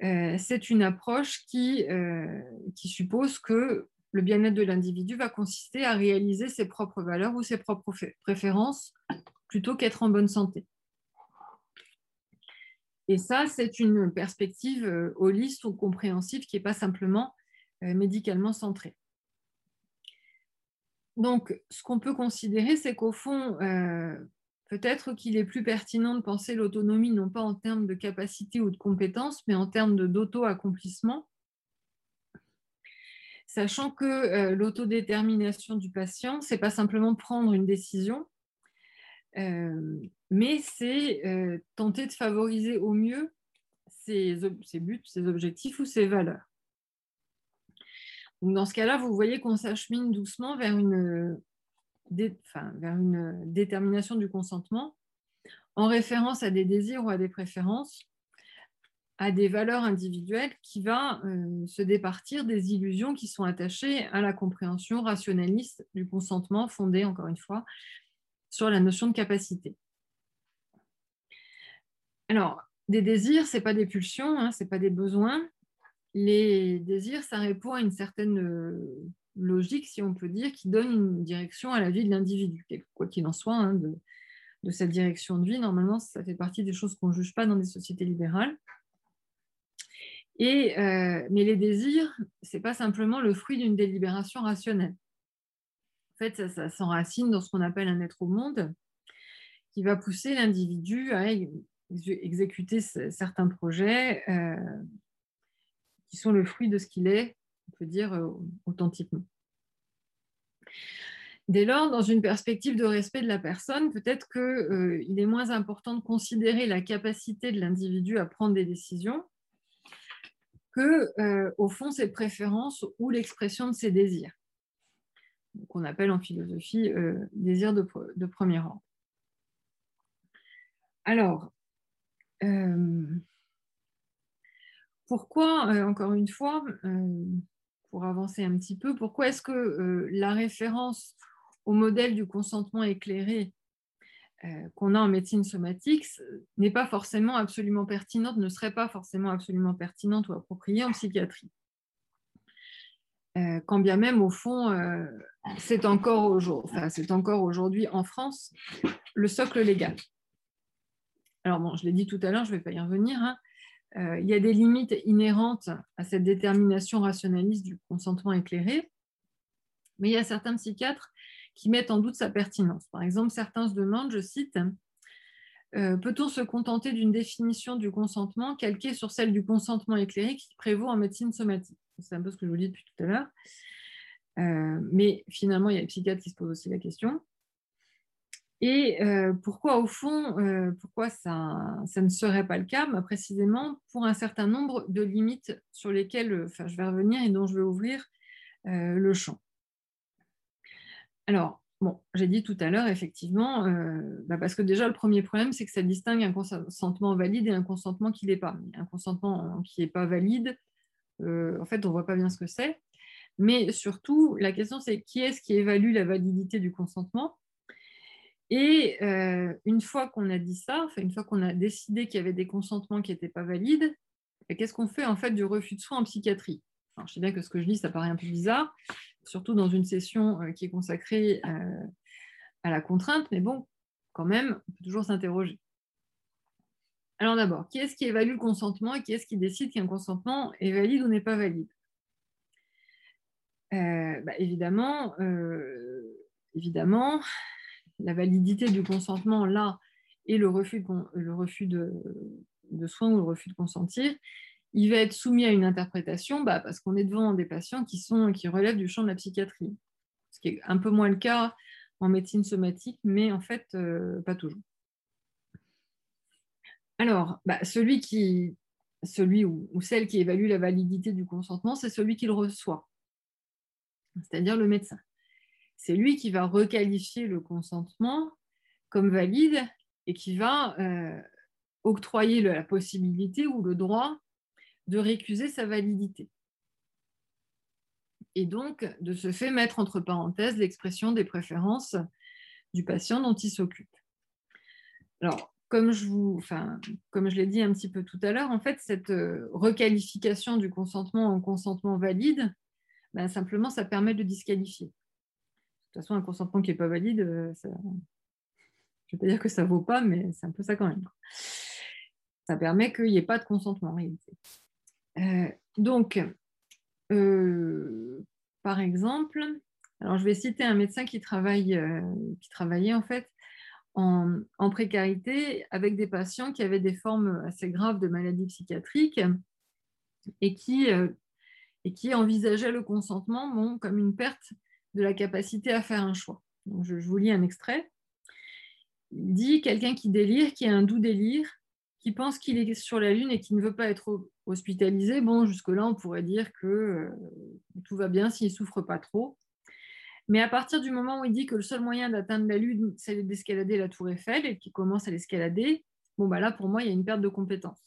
euh, c'est une approche qui, euh, qui, suppose que le bien-être de l'individu va consister à réaliser ses propres valeurs ou ses propres préférences plutôt qu'être en bonne santé. Et ça, c'est une perspective holiste ou compréhensive qui n'est pas simplement médicalement centrée. Donc, ce qu'on peut considérer, c'est qu'au fond, peut-être qu'il est plus pertinent de penser l'autonomie non pas en termes de capacité ou de compétences, mais en termes d'auto-accomplissement, sachant que euh, l'autodétermination du patient, ce n'est pas simplement prendre une décision, euh, mais c'est euh, tenter de favoriser au mieux ses, buts, ses objectifs ou ses valeurs. Dans ce cas-là, vous voyez qu'on s'achemine doucement vers une, détermination du consentement en référence à des désirs ou à des préférences à des valeurs individuelles qui va euh, se départir des illusions qui sont attachées à la compréhension rationaliste du consentement fondée, encore une fois, sur la notion de capacité. Alors, des désirs, ce n'est pas des pulsions, hein, ce n'est pas des besoins. Les désirs, ça répond à une certaine euh, logique, si on peut dire, qui donne une direction à la vie de l'individu, quoi qu'il en soit, hein, de, cette direction de vie. Normalement, ça fait partie des choses qu'on ne juge pas dans des sociétés libérales. Euh, mais les désirs, ce n'est pas simplement le fruit d'une délibération rationnelle. En fait, ça, s'enracine dans ce qu'on appelle un être au monde, qui va pousser l'individu à exécuter certains projets euh, qui sont le fruit de ce qu'il est, on peut dire, euh, authentiquement. Dès lors, dans une perspective de respect de la personne, peut-être qu'il est moins important de considérer la capacité de l'individu à prendre des décisions que, euh, au fond, ses préférences ou l'expression de ses désirs, qu'on appelle en philosophie euh, désir de, premier ordre. Alors, euh, pourquoi, encore une fois, pour avancer un petit peu, pourquoi est-ce que la référence au modèle du consentement éclairé euh, qu'on a en médecine somatique n'est pas forcément absolument pertinente, ne serait pas forcément absolument pertinente ou appropriée en psychiatrie. Euh, quand bien même, au fond, euh, c'est encore, aujourd'hui en France le socle légal. Alors bon, je l'ai dit tout à l'heure, je ne vais pas y revenir. Hein. Il y a des limites inhérentes à cette détermination rationaliste du consentement éclairé, mais il y a certains psychiatres qui mettent en doute sa pertinence. Par exemple, certains se demandent, je cite, euh, Peut-on se contenter d'une définition du consentement calquée sur celle du consentement éclairé qui prévaut en médecine somatique? C'est un peu ce que je vous dis depuis tout à l'heure. Euh, mais finalement, il y a les psychiatres qui se posent aussi la question. Et euh, pourquoi, au fond, pourquoi ça, ne serait pas le cas? Bah, Précisément pour un certain nombre de limites sur lesquelles je vais revenir et dont je vais ouvrir le champ. Alors, bon, j'ai dit tout à l'heure, effectivement, euh, bah, parce que déjà, le premier problème, c'est que ça distingue un consentement valide et un consentement qui n'est pas. Un consentement qui n'est pas valide, euh, en fait, on ne voit pas bien ce que c'est. Mais surtout, la question, c'est qui est-ce qui évalue la validité du consentement? Et euh, une fois qu'on a dit ça, enfin, une fois qu'on a décidé qu'il y avait des consentements qui n'étaient pas valides, qu'est-ce qu'on fait en fait du refus de soins en psychiatrie? Je sais bien que ce que je dis, ça paraît un peu bizarre, surtout dans une session euh, qui est consacrée euh, à la contrainte, mais bon, quand même, on peut toujours s'interroger. Alors d'abord, qui est-ce qui évalue le consentement et qui est-ce qui décide qu'un consentement est valide ou n'est pas valide? Bah, évidemment, évidemment, la validité du consentement là et le refus de soins ou le refus de consentir, il va être soumis à une interprétation bah, parce qu'on est devant des patients qui, sont, qui relèvent du champ de la psychiatrie, ce qui est un peu moins le cas en médecine somatique, mais en fait, euh, pas toujours. Alors, bah, celui, qui, celui ou, celle qui évalue la validité du consentement, c'est celui qui le reçoit, c'est-à-dire le médecin. C'est lui qui va requalifier le consentement comme valide et qui va euh, octroyer la possibilité ou le droit de récuser sa validité. Et donc, de se fait mettre entre parenthèses l'expression des préférences du patient dont il s'occupe. Alors, comme je l'ai dit un petit peu tout à l'heure, en fait, cette euh, requalification du consentement en consentement valide, ben, simplement, ça permet de disqualifier. De toute façon, un consentement qui n'est pas valide, euh, je ne vais pas dire que ça ne vaut pas, mais c'est un peu ça quand même. Ça permet qu'il n'y ait pas de consentement en réalité. donc, par exemple, alors je vais citer un médecin qui, travaille, qui travaillait en fait en, précarité avec des patients qui avaient des formes assez graves de maladies psychiatriques et qui, et qui envisageaient le consentement comme une perte de la capacité à faire un choix. je, vous lis un extrait. Il dit quelqu'un qui délire, qui a un doux délire, qui pense qu'il est sur la Lune et qui ne veut pas être hospitalisé. Bon, jusque-là, on pourrait dire que euh, tout va bien s'il ne souffre pas trop. Mais à partir du moment où il dit que le seul moyen d'atteindre la Lune, c'est d'escalader la tour Eiffel et qu'il commence à l'escalader, bon, bah là, pour moi, il y a une perte de compétence.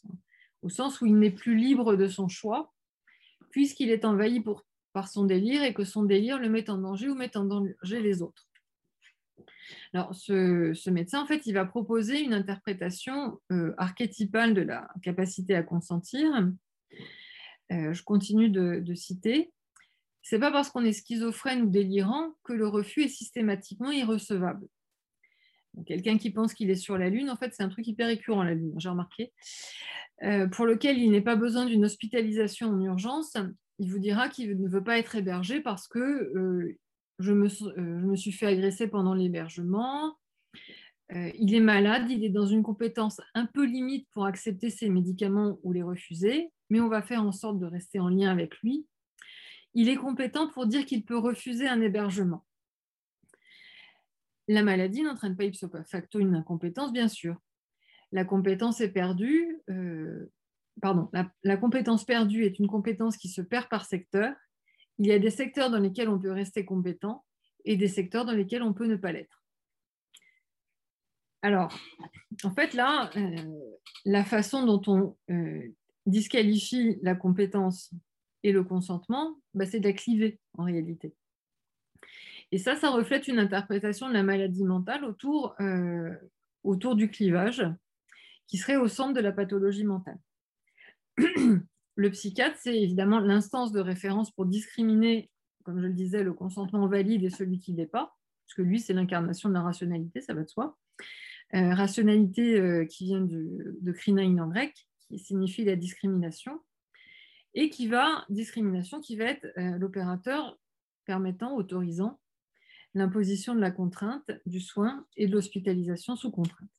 Au sens où il n'est plus libre de son choix, puisqu'il est envahi pour par son délire et que son délire le met en danger ou met en danger les autres. Alors, ce, médecin, en fait, il va proposer une interprétation euh, archétypale de la capacité à consentir. Euh, je continue de, citer. C'est pas parce qu'on est schizophrène ou délirant que le refus est systématiquement irrecevable. Quelqu'un qui pense qu'il est sur la Lune, en fait, c'est un truc hyper récurrent, la Lune, j'ai remarqué, euh, pour lequel il n'est pas besoin d'une hospitalisation en urgence, il vous dira qu'il ne veut pas être hébergé parce que euh, je, me, euh, je, me, suis fait agresser pendant l'hébergement. Euh, il est malade, il est dans une compétence un peu limite pour accepter ses médicaments ou les refuser, mais on va faire en sorte de rester en lien avec lui. Il est compétent pour dire qu'il peut refuser un hébergement. La maladie n'entraîne pas ipso facto une incompétence, bien sûr. La compétence est perdue, pardon, la, compétence perdue est une compétence qui se perd par secteur. Il y a des secteurs dans lesquels on peut rester compétent et des secteurs dans lesquels on peut ne pas l'être. Alors, en fait, là, euh, la façon dont on euh, disqualifie la compétence et le consentement, bah, c'est de la cliver en réalité. Et ça, ça reflète une interprétation de la maladie mentale autour, euh, autour du clivage qui serait au centre de la pathologie mentale. <clears throat> le psychiatre, c'est évidemment l'instance de référence pour discriminer, comme je le disais, le consentement valide et celui qui n'est pas, parce que lui, c'est l'incarnation de la rationalité, ça va de soi. Euh, rationalité euh, qui vient de, de krinaïn en grec, qui signifie la discrimination, et qui va, discrimination, qui va être euh, l'opérateur permettant, autorisant l'imposition de la contrainte, du soin et de l'hospitalisation sous contrainte.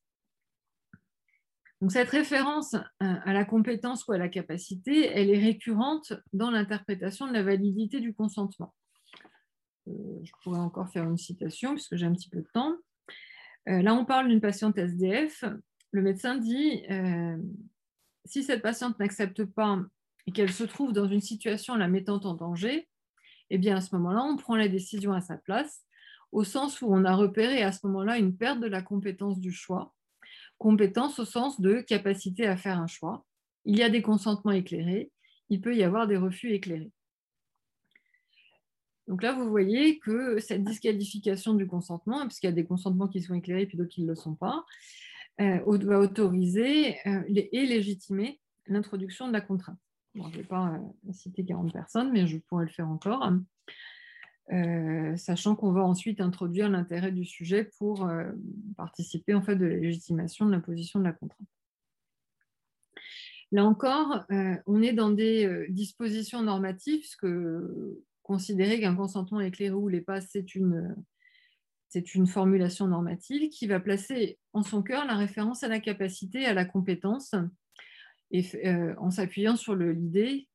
Donc cette référence euh, à la compétence ou à la capacité, elle est récurrente dans l'interprétation de la validité du consentement. Euh, je pourrais encore faire une citation puisque j'ai un petit peu de temps. Euh, là, on parle d'une patiente SDF. Le médecin dit si cette patiente n'accepte pas et qu'elle se trouve dans une situation la mettant en danger, eh bien à ce moment-là, on prend la décision à sa place, au sens où on a repéré à ce moment-là une perte de la compétence du choix Compétence au sens de capacité à faire un choix. Il y a des consentements éclairés, il peut y avoir des refus éclairés. Donc là, vous voyez que cette disqualification du consentement, puisqu'il y a des consentements qui sont éclairés puis d'autres qui ne le sont pas, euh, va autoriser euh, et légitimer l'introduction de la contrainte. je ne vais pas euh, citer 40 personnes, mais je pourrais le faire encore. Euh, sachant qu'on va ensuite introduire l'intérêt du sujet pour euh, participer en fait de la légitimation de l'imposition de la contrainte. Là encore, euh, on est dans des dispositions normatives, puisque considérer qu'un consentement éclairé ou l'est pas, c'est une, c'est une formulation normative qui va placer en son cœur la référence à la capacité, à la compétence, et, en s'appuyant sur l'idée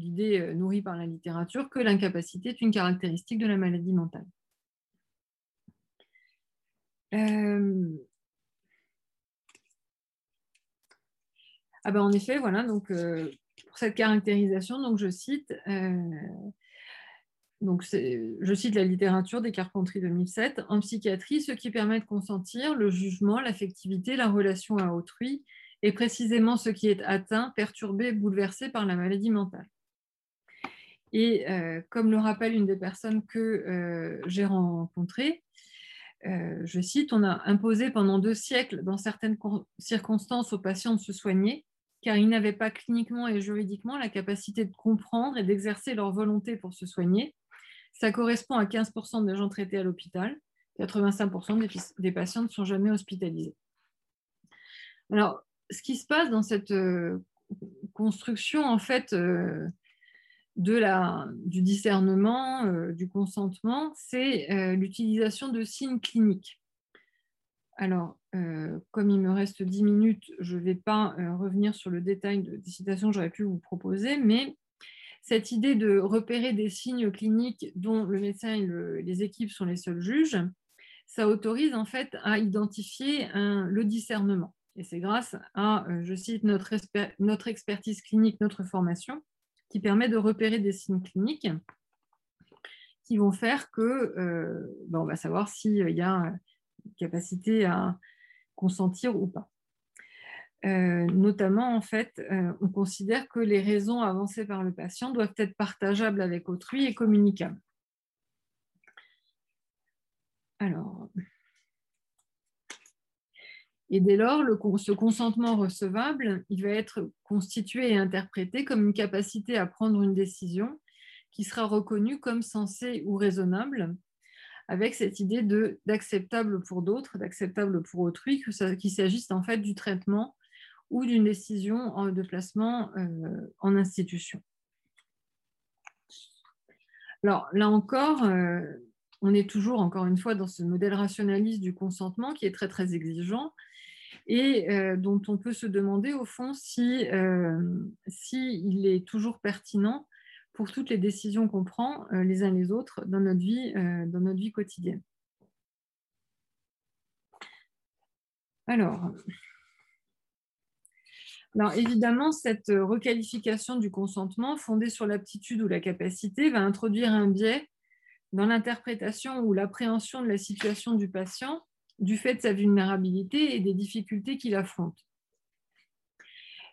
l'idée euh, nourrie par la littérature que l'incapacité est une caractéristique de la maladie mentale. Euh, ah ben en effet, voilà, donc euh, pour cette caractérisation, donc je cite, donc je cite la littérature des Carpentries 2007. En psychiatrie, ce qui permet de consentir, le jugement, l'affectivité, la relation à autrui, est précisément ce qui est atteint, perturbé, bouleversé par la maladie mentale. Et euh, comme le rappelle une des personnes que euh, j'ai rencontrées, euh, je cite, on a imposé pendant deux siècles, dans certaines circonstances, aux patients de se soigner, car ils n'avaient pas cliniquement et juridiquement la capacité de comprendre et d'exercer leur volonté pour se soigner. Ça correspond à 15% des gens traités à l'hôpital. 85% des, des patients ne sont jamais hospitalisés. Alors, ce qui se passe dans cette construction, en fait, de la, du discernement, du consentement, c'est l'utilisation de signes cliniques. Alors, comme il me reste 10 minutes, je ne vais pas revenir sur le détail des citations que j'aurais pu vous proposer, mais cette idée de repérer des signes cliniques dont le médecin et les équipes sont les seuls juges, ça autorise en fait à identifier le discernement. Et c'est grâce à, euh, je cite, notre, notre expertise clinique, notre formation, qui permet de repérer des signes cliniques qui vont faire que euh, ben, on va savoir s'il y a une capacité à consentir ou pas. Euh, notamment, en fait, on considère que les raisons avancées par le patient doivent être partageables avec autrui et communicables. Alors, et dès lors, ce consentement recevable, il va être constitué et interprété comme une capacité à prendre une décision qui sera reconnue comme sensée ou raisonnable, avec cette idée d'acceptable pour d'autres, d'acceptable pour autrui, qu'il s'agisse en fait du traitement ou d'une décision de placement euh, en institution. Alors là encore, euh, on est toujours, encore une fois, dans ce modèle rationaliste du consentement qui est très, très exigeant et euh, dont on peut se demander, au fond, si, euh, est toujours pertinent pour toutes les décisions qu'on prend euh, les uns les autres dans notre vie, dans notre vie quotidienne. Alors, évidemment, cette requalification du consentement fondée sur l'aptitude ou la capacité va introduire un biais dans l'interprétation ou l'appréhension de la situation du patient du fait de sa vulnérabilité et des difficultés qu'il affronte.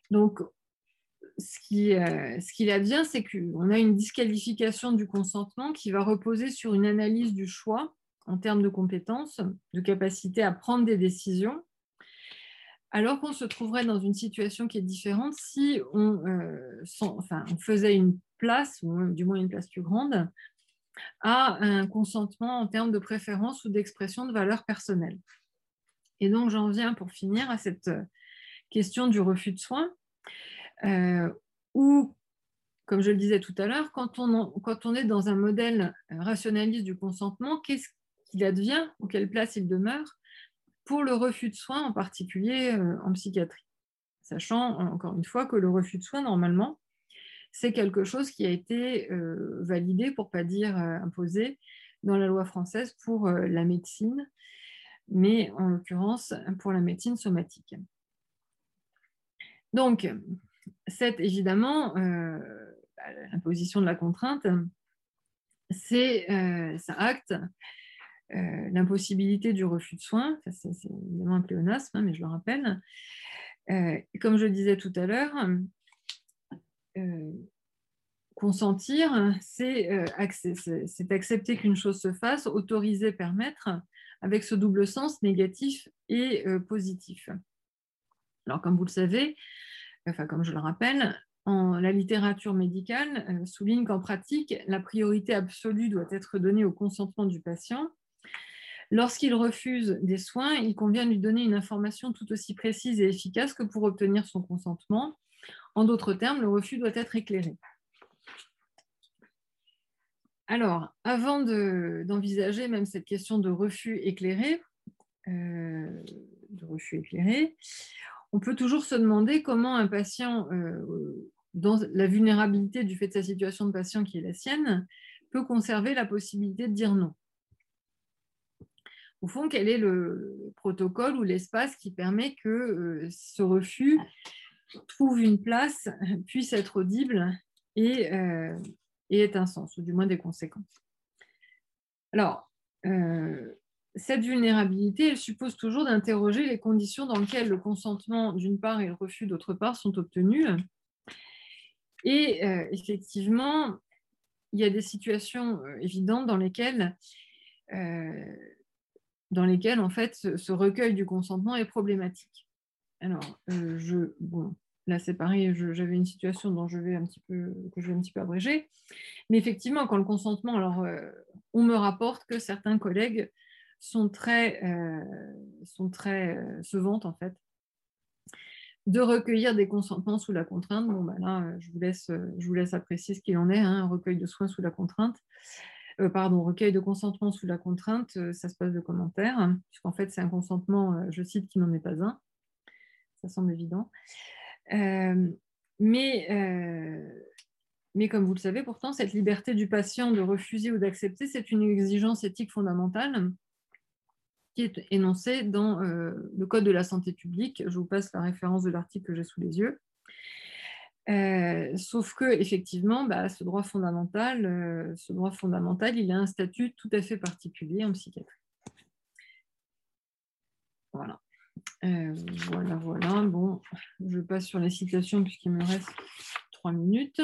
Donc, ce qui, euh, advient, c'est qu'on a une disqualification du consentement qui va reposer sur une analyse du choix en termes de compétences, de capacité à prendre des décisions, alors qu'on se trouverait dans une situation qui est différente si on, euh, enfin, on faisait une place, ou du moins une place plus grande, à un consentement en termes de préférence ou d'expression de valeurs personnelles. Et donc, j'en viens pour finir à cette question du refus de soins, euh, où, comme je le disais tout à l'heure, quand on, est dans un modèle rationaliste du consentement, qu'est-ce qu'il advient ou quelle place il demeure pour le refus de soins, en particulier euh, en psychiatrie? Sachant, encore une fois, que le refus de soins, normalement, c'est quelque chose qui a été euh, validé, pour pas dire euh, imposé, dans la loi française pour euh, la médecine, mais en l'occurrence pour la médecine somatique. Donc, c'est évidemment bah, l'imposition de la contrainte, c'est ça acte l'impossibilité du refus de soins, c'est évidemment un pléonasme, hein, mais je le rappelle. comme je le disais tout à l'heure, consentir, euh, c'est accepter qu'une chose se fasse, autoriser, permettre, avec ce double sens négatif et euh, positif. Alors, comme vous le savez, enfin, comme je le rappelle, en, la littérature médicale souligne qu'en pratique, la priorité absolue doit être donnée au consentement du patient. Lorsqu'il refuse des soins, il convient de lui donner une information tout aussi précise et efficace que pour obtenir son consentement. En d'autres termes, le refus doit être éclairé. Alors, avant d'envisager même cette question de refus éclairé, euh, de refus éclairé, on peut toujours se demander comment un patient, euh, dans la vulnérabilité du fait de sa situation de patient qui est la sienne, peut conserver la possibilité de dire non. Au fond, quel est le protocole ou l'espace qui permet que euh, ce refus trouve une place, puisse être audible et, euh, et ait un sens, ou du moins des conséquences. Alors, euh, cette vulnérabilité, elle suppose toujours d'interroger les conditions dans lesquelles le consentement d'une part et le refus d'autre part sont obtenus. Et euh, effectivement, il y a des situations évidentes dans lesquelles, dans lesquelles en fait, ce recueil du consentement est problématique. Alors, euh, je, bon, là c'est pareil, j'avais une situation dont je vais un petit peu, que je vais un petit peu abréger. Mais effectivement, quand le consentement, alors euh, on me rapporte que certains collègues sont très, euh, sont très se vantent en fait de recueillir des consentements sous la contrainte. Bon, ben là, je vous, laisse, je vous laisse apprécier ce qu'il en est, hein, un recueil de soins sous la contrainte. Pardon, recueil de consentement sous la contrainte, ça se passe de commentaires, hein, puisqu'en fait, c'est un consentement, je cite, qui n'en est pas un. Ça semble évident. mais, mais comme vous le savez, pourtant, cette liberté du patient de refuser ou d'accepter, c'est une exigence éthique fondamentale qui est énoncée dans le Code de la santé publique. Je vous passe la référence de l'article que j'ai sous les yeux. Euh, sauf que effectivement, bah, ce droit fondamental, euh, ce droit fondamental, il a un statut tout à fait particulier en psychiatrie. Voilà. Euh, voilà, voilà. Bon, je passe sur les citations puisqu'il me reste trois minutes.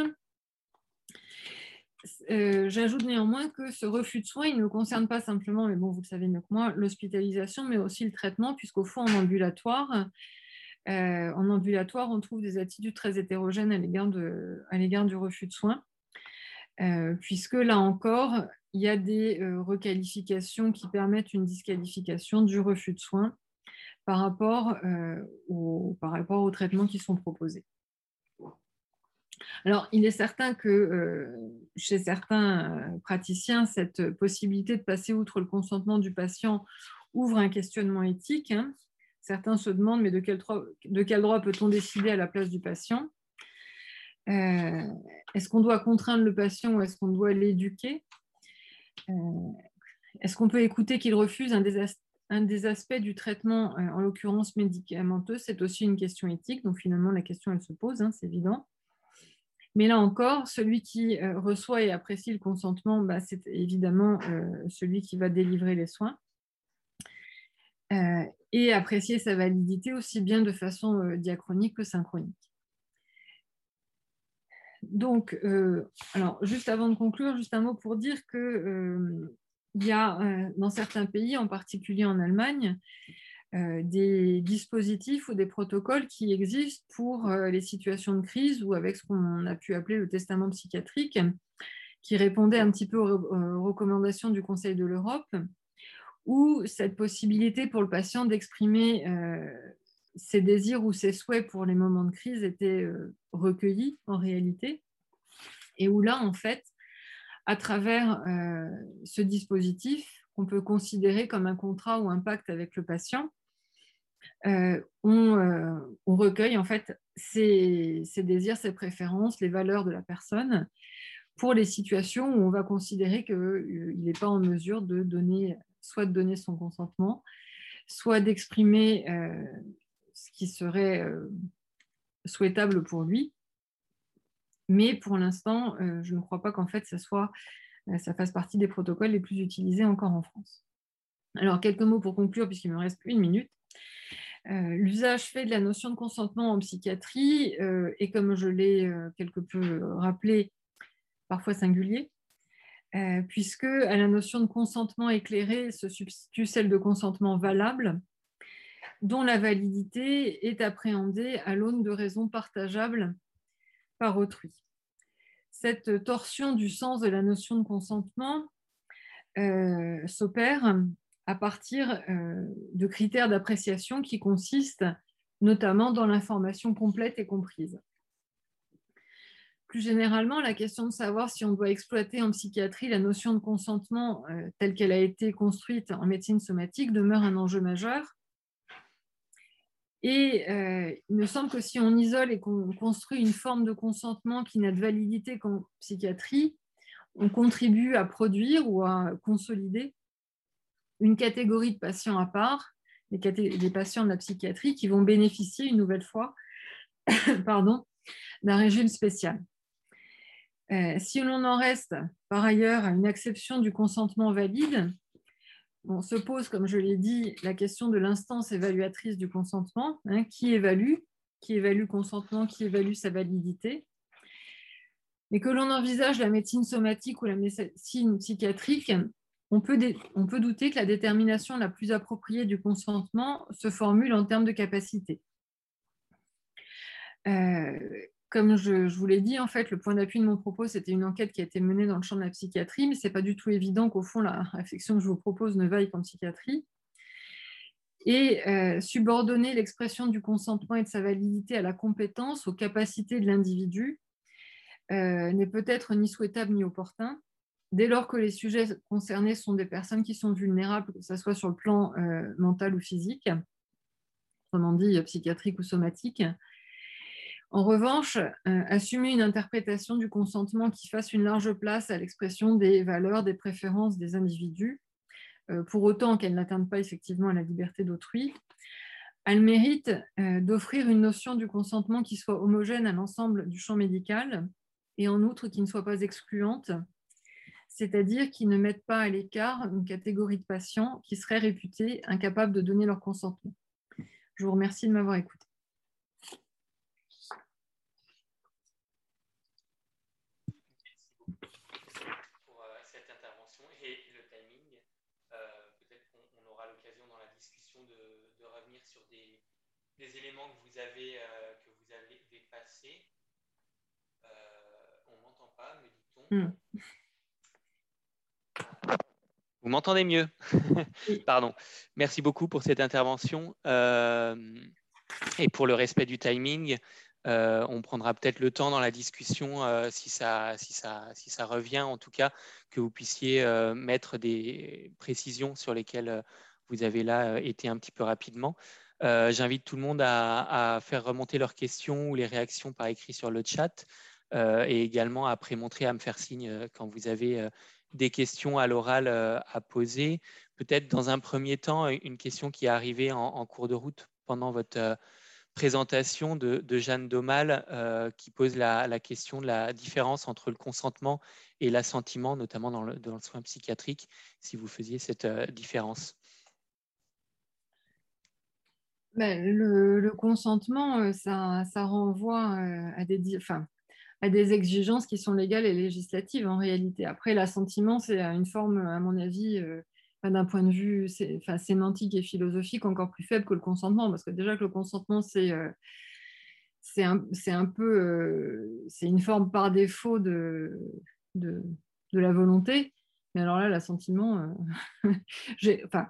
J'ajoute néanmoins que ce refus de soins, il ne concerne pas simplement, mais bon, vous le savez mieux que moi, l'hospitalisation, mais aussi le traitement, puisqu'au fond, en ambulatoire, euh, on trouve des attitudes très hétérogènes à l'égard du refus de soins, euh, puisque là encore, il y a des euh, requalifications qui permettent une disqualification du refus de soins par rapport, au, par rapport aux traitements qui sont proposés. Alors, il est certain que chez certains praticiens, cette possibilité de passer outre le consentement du patient ouvre un questionnement éthique. Hein, Certains se demandent, mais de quel, droit, peut-on décider à la place du patient? Euh, Est-ce qu'on doit contraindre le patient ou est-ce qu'on doit l'éduquer? Euh, Est-ce qu'on peut écouter qu'il refuse un des, aspects du traitement, euh, en l'occurrence médicamenteux C'est aussi une question éthique, donc finalement la question elle se pose, hein, c'est évident. Mais là encore, celui qui reçoit et apprécie le consentement, bah, c'est évidemment celui qui va délivrer les soins. Euh, et apprécier sa validité aussi bien de façon euh, diachronique que synchronique. Donc, euh, alors, juste avant de conclure, juste un mot pour dire qu'il y a dans certains pays, en particulier en Allemagne, des dispositifs ou des protocoles qui existent pour les situations de crise ou avec ce qu'on a pu appeler le testament psychiatrique, qui répondait un petit peu aux recommandations du Conseil de l'Europe où cette possibilité pour le patient d'exprimer euh, ses désirs ou ses souhaits pour les moments de crise était euh, recueillie en réalité, et où là, en fait, à travers euh, ce dispositif qu'on peut considérer comme un contrat ou un pacte avec le patient, on, recueille en fait ses, désirs, ses préférences, les valeurs de la personne pour les situations où on va considérer qu'il n'est pas en mesure de donner soit de donner son consentement, soit d'exprimer euh, ce qui serait euh, souhaitable pour lui. Mais pour l'instant, euh, je ne crois pas qu'en fait, ça, soit, ça fasse partie des protocoles les plus utilisés encore en France. Alors, quelques mots pour conclure, puisqu'il me reste une minute. L'usage fait de la notion de consentement en psychiatrie est, comme je l'ai quelque peu rappelé, parfois singulier. Euh, puisque à la notion de consentement éclairé se substitue celle de consentement valable, dont la validité est appréhendée à l'aune de raisons partageables autrui. Cette torsion du sens de la notion de consentement euh, s'opère à partir euh, de critères d'appréciation qui consistent notamment dans l'information complète et comprise. Plus généralement, la question de savoir si on doit exploiter en psychiatrie la notion de consentement euh, telle qu'elle a été construite en médecine somatique demeure un enjeu majeur. Et euh, il me semble que si on isole et qu'on construit une forme de consentement qui n'a de validité qu'en psychiatrie, on contribue à produire ou à consolider une catégorie de patients à part, les, les patients de la psychiatrie, qui vont bénéficier une nouvelle fois <coughs> pardon, d'un régime spécial. Euh, si l'on en reste par ailleurs à une exception du consentement valide, on se pose, comme je l'ai dit, la question de l'instance évaluatrice du consentement, hein, qui évalue, qui évalue consentement, qui évalue sa validité. Mais que l'on envisage la médecine somatique ou la médecine psychiatrique, on peut, on peut douter que la détermination la plus appropriée du consentement se formule en termes de capacité. Euh, comme je, vous l'ai dit, en fait, le point d'appui de mon propos, c'était une enquête qui a été menée dans le champ de la psychiatrie, mais ce n'est pas du tout évident qu'au fond, la réflexion que je vous propose ne vaille qu'en psychiatrie. et euh, subordonner l'expression du consentement et de sa validité à la compétence, aux capacités de l'individu, euh, n'est peut-être ni souhaitable ni opportun, dès lors que les sujets concernés sont des personnes qui sont vulnérables, que ce soit sur le plan euh, mental ou physique, autrement dit psychiatrique ou somatique. En revanche, assumer une interprétation du consentement qui fasse une large place à l'expression des valeurs, des préférences des individus, euh, pour autant qu'elle n'atteinte pas effectivement la liberté d'autrui, elle mérite euh, d'offrir une notion du consentement qui soit homogène à l'ensemble du champ médical et en outre qui ne soit pas excluante, c'est-à-dire qui ne mette pas à l'écart une catégorie de patients qui seraient réputés incapables de donner leur consentement. Je vous remercie de m'avoir écouté. Des éléments que vous avez, euh, que vous avez dépassés. Euh, on m'entend pas, me dit-on. Hmm. Vous m'entendez mieux <laughs> Pardon. Merci beaucoup pour cette intervention euh, et pour le respect du timing. on prendra peut-être le temps dans la discussion, si, ça, si, ça, si ça revient en tout cas, que vous puissiez mettre des précisions sur lesquelles vous avez là été un petit peu rapidement. Euh, j'invite tout le monde à, faire remonter leurs questions ou les réactions par écrit sur le chat euh, et également après montrer à me faire signe euh, quand vous avez des questions à l'oral à poser. Peut-être dans un premier temps, une question qui est arrivée en, cours de route pendant votre présentation de, Jeanne Domal qui pose la, question de la différence entre le consentement et l'assentiment, notamment dans le, soin psychiatrique, si vous faisiez cette différence. Ben, le, consentement, euh, ça, renvoie euh, à des, exigences qui sont légales et législatives en réalité. Après, l'assentiment, c'est une forme, à mon avis, euh, d'un point de vue sémantique et philosophique, encore plus faible que le consentement, parce que déjà que le consentement, c'est un, peu c'est une forme par défaut de, de, la volonté. Mais alors là, l'assentiment, <laughs> enfin,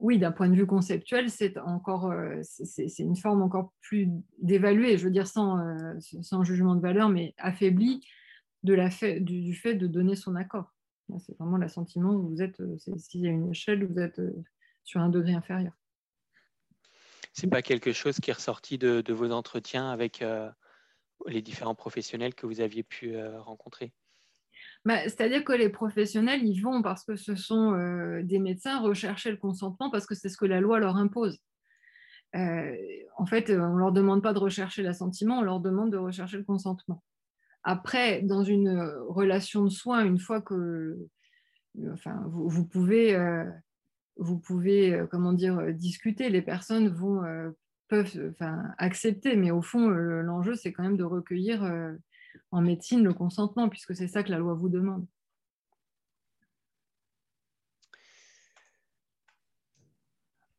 oui, d'un point de vue conceptuel, c'est encore, euh, une forme encore plus d'évaluer, je veux dire sans, euh, sans, jugement de valeur, mais affaiblie du, fait de donner son accord. C'est vraiment l'assentiment où vous êtes, euh, s'il y a une échelle, vous êtes sur un degré inférieur. C'est pas quelque chose qui est ressorti de vos entretiens avec les différents professionnels que vous aviez pu rencontrer? Bah, c'est-à-dire que les professionnels, ils vont parce que ce sont euh, des médecins rechercher le consentement parce que c'est ce que la loi leur impose. Euh, en fait, on ne leur demande pas de rechercher l'assentiment, on leur demande de rechercher le consentement. Après, dans une relation de soins, une fois que enfin, vous, pouvez, vous pouvez euh, comment dire, discuter, les personnes vont, peuvent enfin, accepter, mais au fond, l'enjeu, c'est quand même de recueillir en médecine le consentement, puisque c'est ça que la loi vous demande.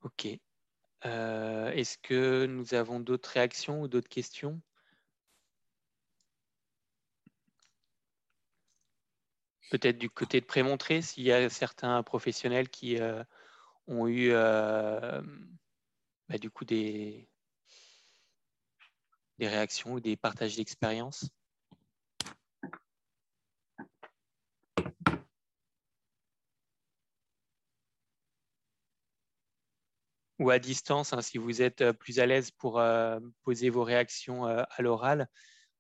Ok. Euh, est-ce que nous avons d'autres réactions ou d'autres questions? Peut-être du côté de Prémontré, s'il y a certains professionnels qui euh, ont eu euh, bah, du coup des, des réactions ou des partages d'expérience. Ou à distance, hein, si vous êtes euh, plus à l'aise pour euh, poser vos réactions euh, à l'oral.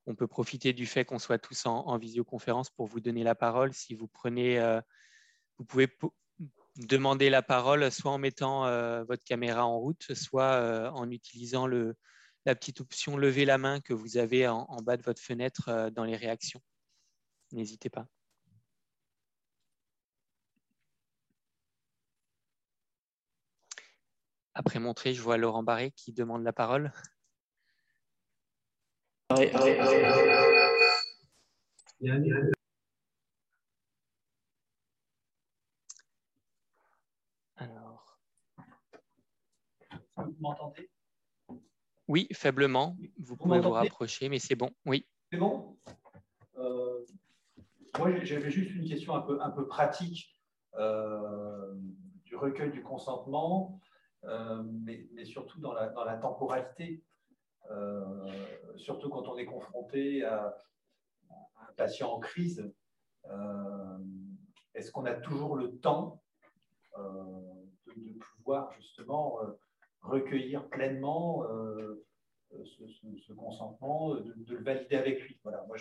On peut profiter du fait qu'on soit tous en, visioconférence pour vous donner la parole. Si vous prenez, vous pouvez demander la parole soit en mettant votre caméra en route, soit en utilisant la petite option lever la main que vous avez en bas de votre fenêtre dans les réactions. N'hésitez pas. Après montrer, je vois Laurent Barré qui demande la parole. Alors. Vous m'entendez Oui, faiblement. Vous, pouvez vous rapprocher, mais c'est bon. Oui. C'est bon? Euh, Moi, j'avais juste une question un peu, un peu pratique euh, du recueil du consentement. Mais, surtout dans la, temporalité. surtout quand on est confronté à, un patient en crise, est-ce qu'on a toujours le temps de, pouvoir justement recueillir pleinement ce, consentement, de, le valider avec lui? Voilà, moi,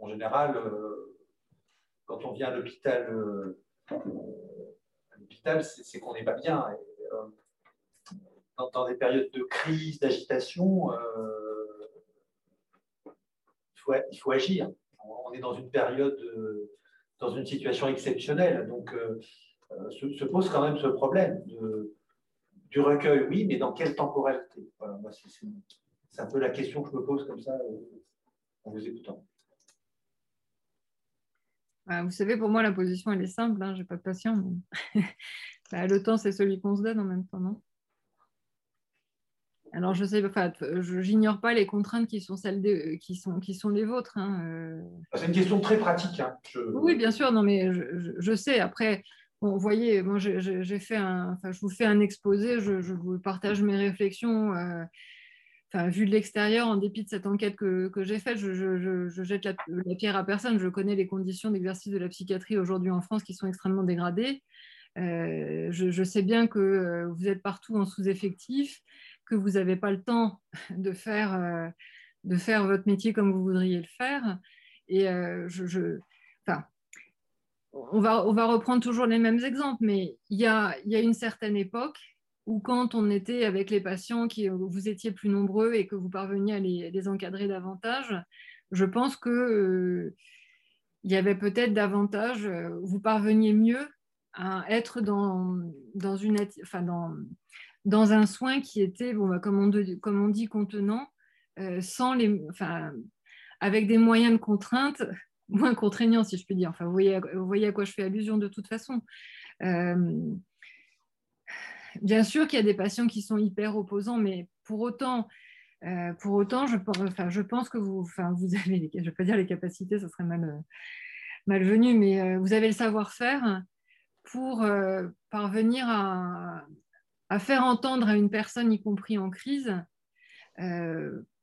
en général, euh, quand on vient à l'hôpital, euh, l'hôpital, c'est qu'on n'est pas bien. Euh, dans, des périodes de crise, d'agitation, il, faut, agir. On est dans une période, dans une situation exceptionnelle. Donc, se, pose quand même ce problème de, du recueil, oui, mais dans quelle temporalité? Voilà, C'est un peu la question que je me pose comme ça en vous écoutant. Bah, vous savez, pour moi, la position, elle est simple. Hein, je n'ai pas de patient. Bah, le temps, c'est celui qu'on se donne en même temps, non? Alors, je sais, enfin, je n'ignore pas les contraintes qui sont celles de, qui sont, qui sont les vôtres. Hein, euh. C'est une question très pratique. Hein, oui, bien sûr. Non, mais je, sais. Après, vous voyez, moi, j'ai fait un, enfin, je vous fais un exposé. Je, vous partage mes réflexions. Euh, vu de l'extérieur, en dépit de cette enquête que, j'ai faite, je, jette la, pierre à personne. Je connais les conditions d'exercice de la psychiatrie aujourd'hui en France qui sont extrêmement dégradées. Euh, je, sais bien que euh, vous êtes partout en sous-effectif, que vous n'avez pas le temps <laughs> de faire, euh, de faire votre métier comme vous voudriez le faire. Et enfin, on, va, on va reprendre toujours les mêmes exemples, mais il y a, y a une certaine époque ou quand on était avec les patients, qui, vous étiez plus nombreux et que vous parveniez à les, encadrer davantage, je pense que il y avait peut-être davantage, vous parveniez mieux à être dans, dans, une, enfin dans, dans un soin qui était, bon, bah, comme, on, comme on dit, contenant, euh, sans les, enfin, avec des moyens de contrainte <laughs> moins contraignants, si je puis dire. Enfin, vous voyez, vous voyez à quoi je fais allusion de toute façon bien sûr qu'il y a des patients qui sont hyper opposants, mais pour autant, euh, pour autant je, enfin, je pense que vous, enfin, vous avez, je ne vais pas dire les capacités, ça serait mal, malvenu, mais euh, vous avez le savoir-faire pour euh, parvenir à, faire entendre à une personne, y compris en crise,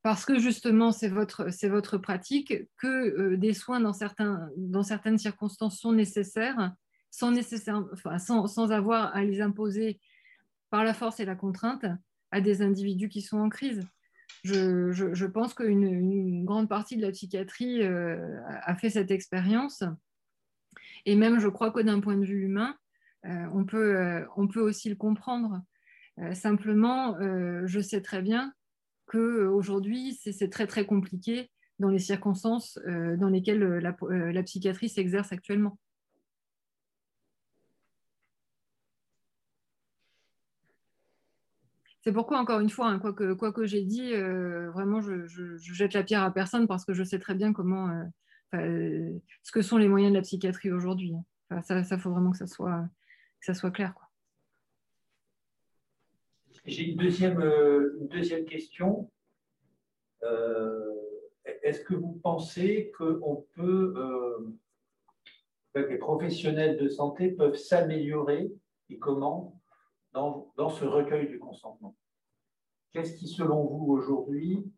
parce que justement c'est votre, votre pratique, que des soins dans, certains, dans certaines circonstances sont nécessaires, sans, enfin, sans, sans avoir à les imposer par la force et la contrainte à des individus qui sont en crise. Je, pense qu'une grande partie de la psychiatrie euh, a fait cette expérience. Et même, je crois que d'un point de vue humain, euh, on, peut, euh, on peut aussi le comprendre. simplement, je sais très bien qu'aujourd'hui, c'est très très compliqué dans les circonstances dans lesquelles la psychiatrie s'exerce actuellement. C'est pourquoi, encore une fois, hein, quoi que, quoi que j'ai dit, euh, vraiment, je, jette la pierre à personne parce que je sais très bien comment, euh, euh, ce que sont les moyens de la psychiatrie aujourd'hui. Hein. ça, il faut vraiment que ça soit, ça soit clair. J'ai une deuxième, une deuxième question. Est-ce que vous pensez qu'on peut, que les professionnels de santé peuvent s'améliorer et comment dans, ce recueil du consentement? Qu'est-ce qui, selon vous, aujourd'hui,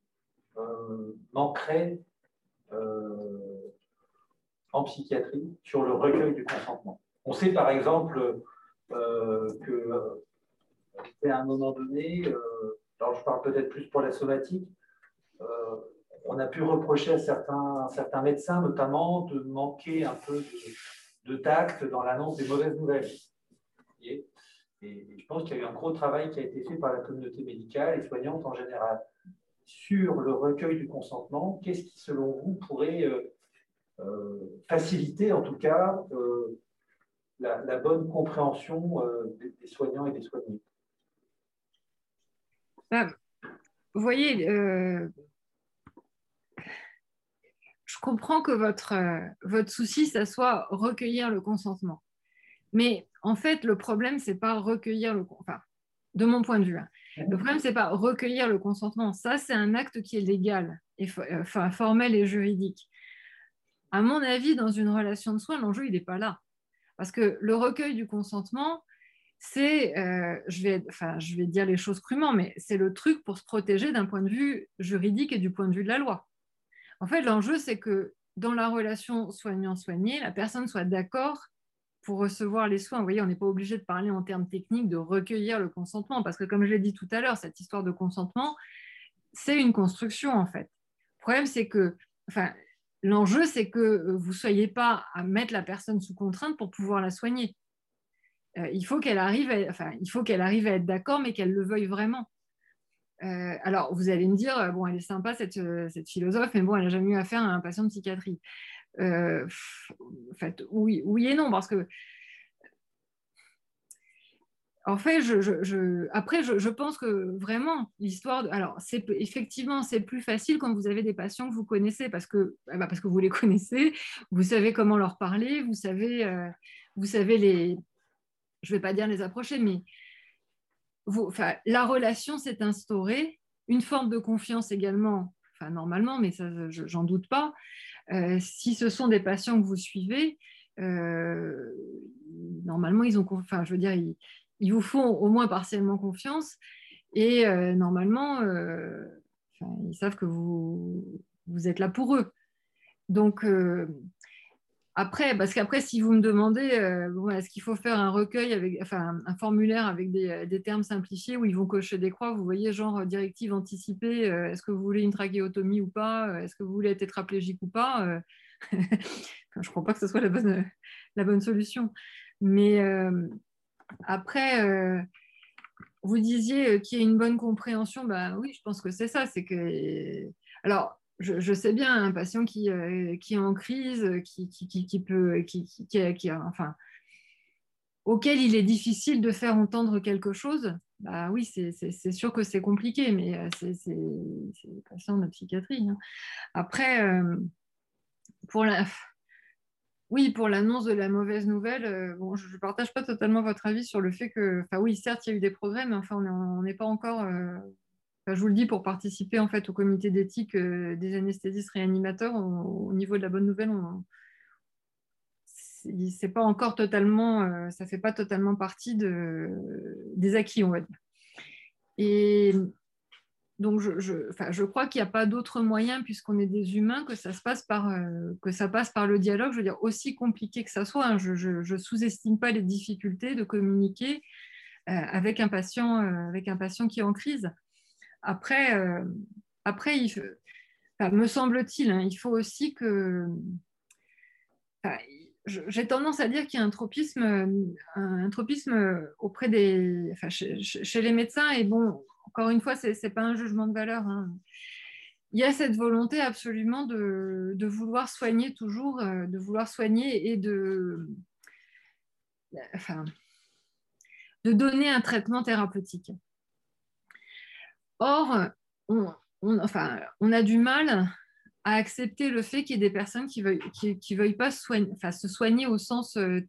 euh, manquerait euh, en psychiatrie sur le recueil du consentement On sait par exemple euh, que à un moment donné, alors je parle peut-être plus pour la somatique, on a pu reprocher à certains, médecins notamment de manquer un peu de, tact dans l'annonce des mauvaises nouvelles. Et, je pense qu'il y a eu un gros travail qui a été fait par la communauté médicale et soignante en général sur le recueil du consentement. Qu'est-ce qui, selon vous, pourrait euh, euh, faciliter, en tout cas, euh, la, bonne compréhension des, soignants et des soignés Vous voyez, je comprends que votre, votre souci, ça soit recueillir le consentement. Mais en fait, le problème, c'est pas recueillir le enfin, de mon point de vue. Hein. Le problème, c'est pas recueillir le consentement. Ça, c'est un acte qui est légal, et, enfin, formel et juridique. À mon avis, dans une relation de soins, l'enjeu, il n'est pas là. Parce que le recueil du consentement, c'est, euh, je, vais, enfin, je vais dire les choses crûment, mais c'est le truc pour se protéger d'un point de vue juridique et du point de vue de la loi. En fait, l'enjeu, c'est que dans la relation soignant-soigné, la personne soit d'accord pour recevoir les soins. Vous voyez, on n'est pas obligé de parler en termes techniques de recueillir le consentement, parce que comme je l'ai dit tout à l'heure, cette histoire de consentement, c'est une construction en fait. Le problème, c'est que, enfin, l'enjeu, c'est que vous ne soyez pas à mettre la personne sous contrainte pour pouvoir la soigner. Euh, il faut qu'elle arrive, à être d'accord, mais qu'elle le veuille vraiment. Euh, alors, vous allez me dire, euh, bon, elle est sympa cette, cette philosophe, mais elle n'a jamais eu affaire à un patient de psychiatrie. oui et non, parce que en fait, après, je, pense que vraiment, l'histoire. Alors, effectivement, c'est plus facile quand vous avez des patients que vous connaissez parce que, eh ben, parce que vous les <laughs> connaissez, vous savez comment leur parler, vous savez, savez les, je ne vais pas dire les approcher, mais la relation s'est instaurée, une forme de confiance également, enfin normalement, mais ça, j'en doute pas. Euh, si ce sont des patients que vous suivez, euh, normalement, ils ont, enfin, je veux dire, vous font au moins partiellement confiance et euh, normalement, ils savent que vous, vous êtes là pour eux. Donc, après, parce qu'après, si vous me demandez, euh, est-ce qu'il faut faire un recueil, avec, enfin un formulaire avec des, termes simplifiés où ils vont cocher des croix, vous voyez, genre euh, directive anticipée, euh, est-ce que vous voulez une trachéotomie ou pas, est-ce que vous voulez être tétraplégique ou pas <laughs> Je ne crois pas que ce soit la bonne, la bonne solution. Mais après, vous disiez qu'il y ait une bonne compréhension, bah oui, je pense que c'est ça. C'est que. Alors, je, sais bien un patient qui, euh, qui est en crise, qui, qui, enfin, auquel il est difficile de faire entendre quelque chose, bah oui, c'est sûr que c'est compliqué, mais euh, c'est le patient de psychiatrie. Hein. Après, euh, pour la, oui, pour l'annonce de la mauvaise nouvelle, bon, je ne partage pas totalement votre avis sur le fait que, enfin oui, certes, il y a eu des progrès, mais enfin, on n'est pas encore je vous le dis pour participer en fait au comité d'éthique euh, des anesthésistes réanimateurs. au niveau de la bonne nouvelle, c'est pas encore totalement, euh, ça fait pas totalement partie de, des acquis, on va dire. Donc, je, crois qu'il n'y a pas d'autre moyen, puisqu'on est des humains, que ça, se passe par, euh, que ça passe par le dialogue. Je veux dire, aussi compliqué que ça soit, hein, je ne sous-estime pas les difficultés de communiquer avec, un patient, avec un patient qui est en crise. Après, euh, après me semble-t-il, hein, il faut aussi que. j'ai tendance à dire qu'il y a un tropisme, un, tropisme auprès des, chez, les médecins. Et bon, encore une fois, ce n'est pas un jugement de valeur. Hein. Il y a cette volonté absolument de, vouloir soigner toujours, euh, de vouloir soigner et de, enfin, de donner un traitement thérapeutique. Or, on, enfin, on a du mal à accepter le fait qu'il y ait des personnes qui ne veuillent, pas se soigner au sens euh,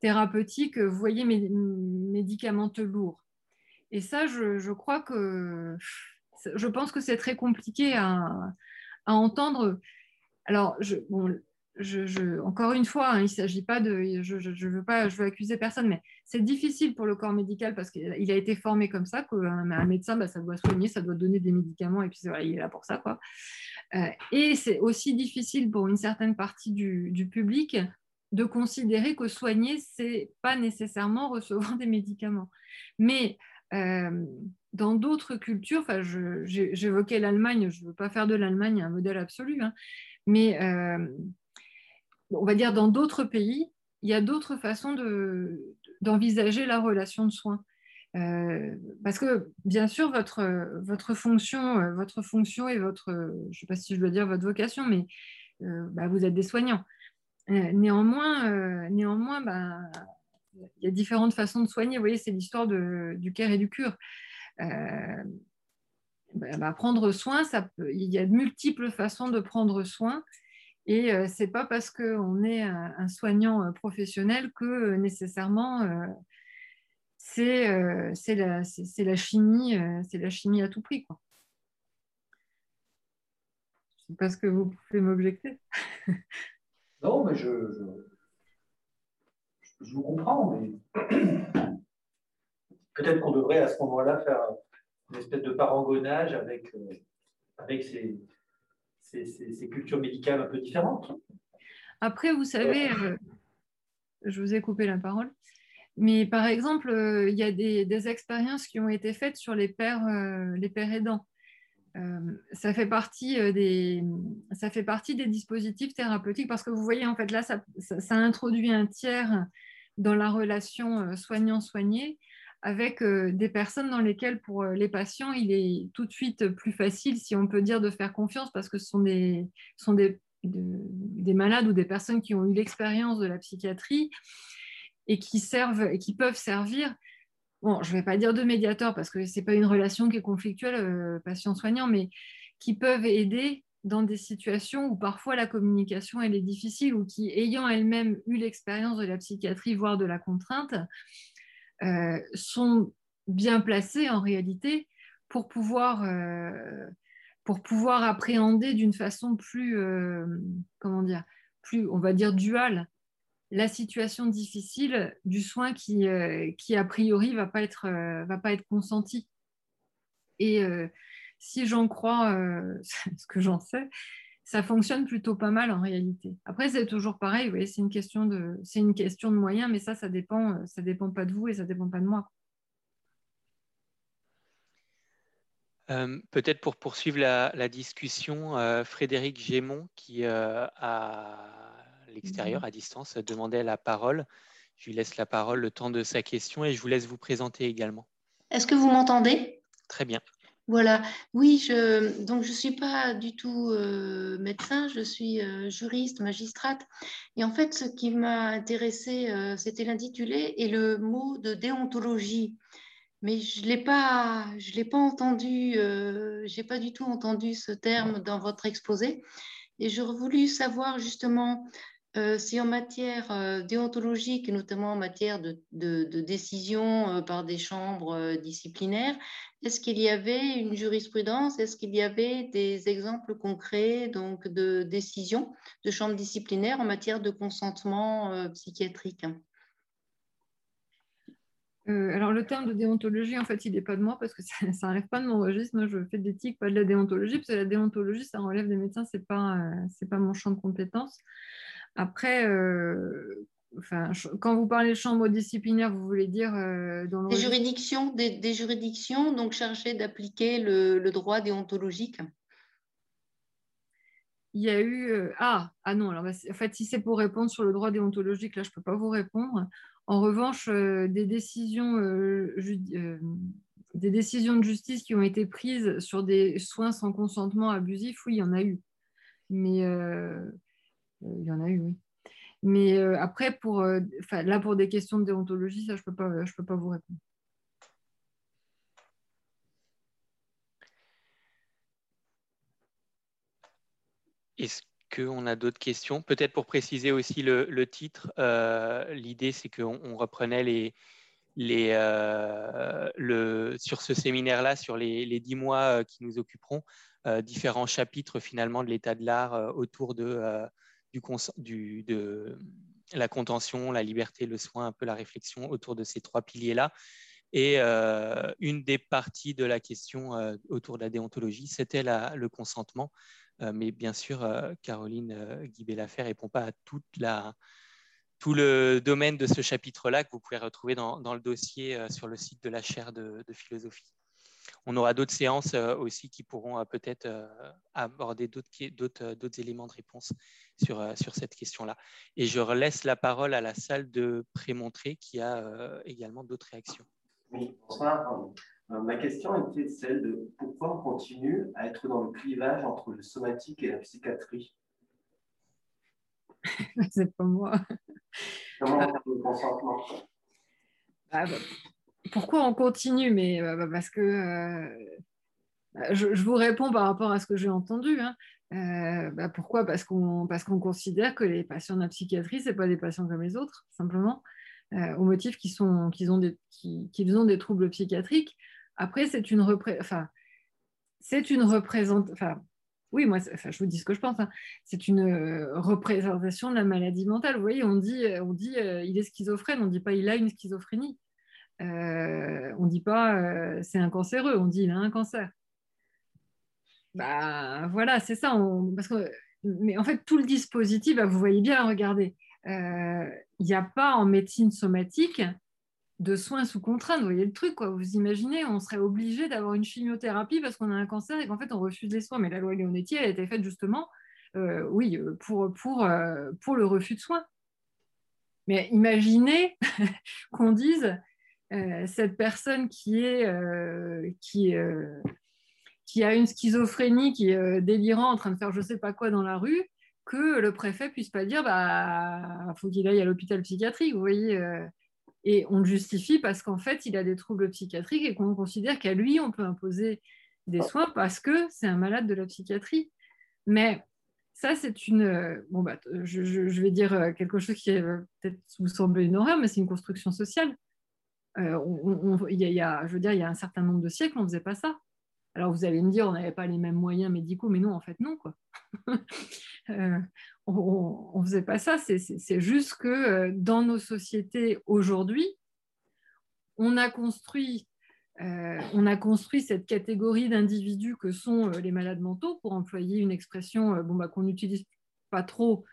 thérapeutique, vous voyez, médicamenteux lourd. Et ça, je, crois que je pense que c'est très compliqué à, entendre. Alors, encore une fois, hein, il ne s'agit pas de, je, veux pas, je veux accuser personne, mais c'est difficile pour le corps médical parce qu'il a été formé comme ça qu'un médecin, bah, ça doit soigner, ça doit donner des médicaments et puis il est là pour ça, quoi. Euh, et c'est aussi difficile pour une certaine partie du, du public de considérer que soigner, c'est pas nécessairement recevoir <laughs> des médicaments. Mais euh, dans d'autres cultures, j'évoquais l'Allemagne, je ne veux pas faire de l'Allemagne un modèle absolu, hein, mais euh, on va dire dans d'autres pays, il y a d'autres façons d'envisager la relation de soins. Euh, parce que bien sûr, votre, fonction, votre fonction et votre, je sais pas si je dois dire votre vocation, mais bah, vous êtes des soignants. néanmoins, néanmoins bah, il y a différentes façons de soigner. Vous voyez, c'est l'histoire du care et du cure. Bah, prendre soin, ça il y a de multiples façons de prendre soin. Et euh, ce n'est pas parce qu'on est un, soignant euh, professionnel que euh, nécessairement c'est la, chimie, c'est la chimie à tout prix. Quoi. Je sais pas ce que vous pouvez m'objecter. non, mais je vous comprends, mais <clears throat> peut-être qu'on devrait à ce moment-là faire une espèce de parangonnage avec, euh, avec ces, ces, cultures médicales un peu différentes. Après, vous savez, euh, je vous ai coupé la parole, mais par exemple, euh, il y a des, expériences qui ont été faites sur les pères, les pères aidants. ça, fait partie, des, ça fait partie des dispositifs thérapeutiques parce que vous voyez, en fait, là, ça, ça introduit un tiers dans la relation soignant-soigné avec euh, des personnes dans lesquelles, pour euh, les patients, il est tout de suite plus facile, si on peut dire, de faire confiance parce que ce sont des, sont des, des malades ou des personnes qui ont eu l'expérience de la psychiatrie et qui, servent, et qui peuvent servir, bon, je ne vais pas dire de médiateur parce que ce n'est pas une relation qui est conflictuelle, euh, patient-soignant, mais qui peuvent aider dans des situations où parfois la communication elle est difficile ou qui, ayant elles-mêmes eu l'expérience de la psychiatrie, voire de la contrainte, euh, sont bien placés en réalité pour pouvoir, euh, pour pouvoir appréhender d'une façon plus, euh, comment dire, plus, on va dire, duale la situation difficile du soin qui, qui a priori va, pas va pas être consenti. Et si j'en crois <laughs> ce que j'en sais, ça fonctionne plutôt pas mal en réalité. Après, c'est toujours pareil, vous c'est une, question de, c'est une question de moyens, mais ça, ça dépend, euh, ça dépend pas de vous et ça dépend pas de moi. Euh, peut-être pour poursuivre la, discussion, euh, Frédéric Gémont, qui à l'extérieur, à distance, demandait la parole. Je lui laisse la parole le temps de sa question et je vous laisse vous présenter également. Est-ce que vous m'entendez? Très bien. Voilà, oui, je, donc je ne suis pas du tout euh, médecin, je suis euh, juriste, magistrate. Et en fait, ce qui m'a intéressé, euh, c'était l'intitulé et le mot de déontologie. Mais je ne l'ai pas, l'ai pas entendu, je n'ai pas du tout entendu ce terme dans votre exposé. Et j'aurais voulu savoir justement euh, si en matière euh, déontologique, notamment en matière de, décision euh, par des chambres disciplinaires, est-ce qu'il y avait une jurisprudence? Est-ce qu'il y avait des exemples concrets donc, de décisions de chambres disciplinaires en matière de consentement psychiatrique? Alors, le terme de déontologie, en fait, il n'est pas de moi parce que ça <laughs> n'enlève pas de mon registre. Moi, je fais de l'éthique, pas de la déontologie, parce que la déontologie, ça relève des médecins, ce n'est pas, pas mon champ de compétences. Après, euh, enfin, quand vous parlez de chambre disciplinaire, vous voulez dire euh, dans des juridictions, des, juridictions donc chargées d'appliquer le, droit déontologique. Il y a eu euh, ah ah non alors bah, en fait si c'est pour répondre sur le droit déontologique là je peux pas vous répondre. En revanche des décisions des décisions de justice qui ont été prises sur des soins sans consentement abusif, oui, il y en a eu. Mais euh, il y en a eu, oui. Mais euh, après, pour, euh, là, pour des questions de déontologie, ça, je ne peux, pas, peux pas vous répondre. Est-ce qu'on a d'autres questions? Peut-être pour préciser aussi le, titre, l'idée c'est qu'on reprenait les, les, le, sur ce séminaire-là, sur les, les, dix mois qui nous occuperont, différents chapitres finalement de l'état de l'art autour de du, de la contention, la liberté, le soin, un peu la réflexion autour de ces trois piliers-là. Et euh, une des parties de la question euh, autour de la déontologie, c'était le consentement. Euh, mais bien sûr, Caroline Guibé-Laffaire ne répond pas à tout le domaine de ce chapitre-là que vous pouvez retrouver dans, le dossier sur le site de la chaire de philosophie. On aura d'autres séances aussi qui pourront peut-être aborder d'autres éléments de réponse sur, euh, sur cette question-là. Et je relaisse la parole à la salle de Prémontré qui a euh, également d'autres réactions. Oui, bonsoir. Euh, ma question était celle de pourquoi on continue à être dans le clivage entre le somatique et la psychiatrie? <laughs> C'est pas moi. Comment on fait le consentement? Ah, bah, Pourquoi on continue? Mais bah, parce que je, vous réponds par rapport à ce que j'ai entendu. Hein. Euh, bah, pourquoi? Parce qu'on considère que les patients de la psychiatrie, ce pas des patients comme les autres, simplement, euh, au motif qu'ils ont, des, troubles psychiatriques. Après, c'est une, enfin, une, représent... enfin, oui, moi, je vous dis ce que je pense. Hein. C'est une euh, représentation de la maladie mentale. Vous voyez, on dit, on dit il est schizophrène, on ne dit pas il a une schizophrénie. On ne dit pas c'est un cancéreux, on dit il a un cancer. Bah voilà, c'est ça. mais en fait, tout le dispositif, bah, vous voyez bien, regardez, il n'y a pas en médecine somatique de soins sous contrainte. Vous voyez le truc, quoi. Vous imaginez, on serait obligé d'avoir une chimiothérapie parce qu'on a un cancer et qu'en fait, on refuse les soins. Mais la loi Leonetti, elle a été faite justement, euh, oui, euh, pour, euh, le refus de soins. Mais imaginez <laughs> qu'on dise cette personne qui est qui a une schizophrénie, qui est délirant, en train de faire je sais pas quoi dans la rue, que le préfet puisse pas dire bah faut qu'il aille à l'hôpital psychiatrique. Vous voyez et on le justifie parce qu'en fait, il a des troubles psychiatriques et qu'on considère qu'à lui, on peut imposer des soins parce que c'est un malade de la psychiatrie. Mais ça, c'est une. Bon, bah, je, vais dire quelque chose qui peut-être vous semble une horreur, mais c'est une construction sociale. Euh, y a, je veux dire, il y a un certain nombre de siècles, on ne faisait pas ça. Alors vous allez me dire, on n'avait pas les mêmes moyens médicaux, mais non, en fait, non. Quoi. <laughs> Euh, on ne faisait pas ça. C'est juste que euh, dans nos sociétés aujourd'hui, on a construit euh, on a construit cette catégorie d'individus que sont les malades mentaux, pour employer une expression bon, bah, qu'on n'utilise pas trop,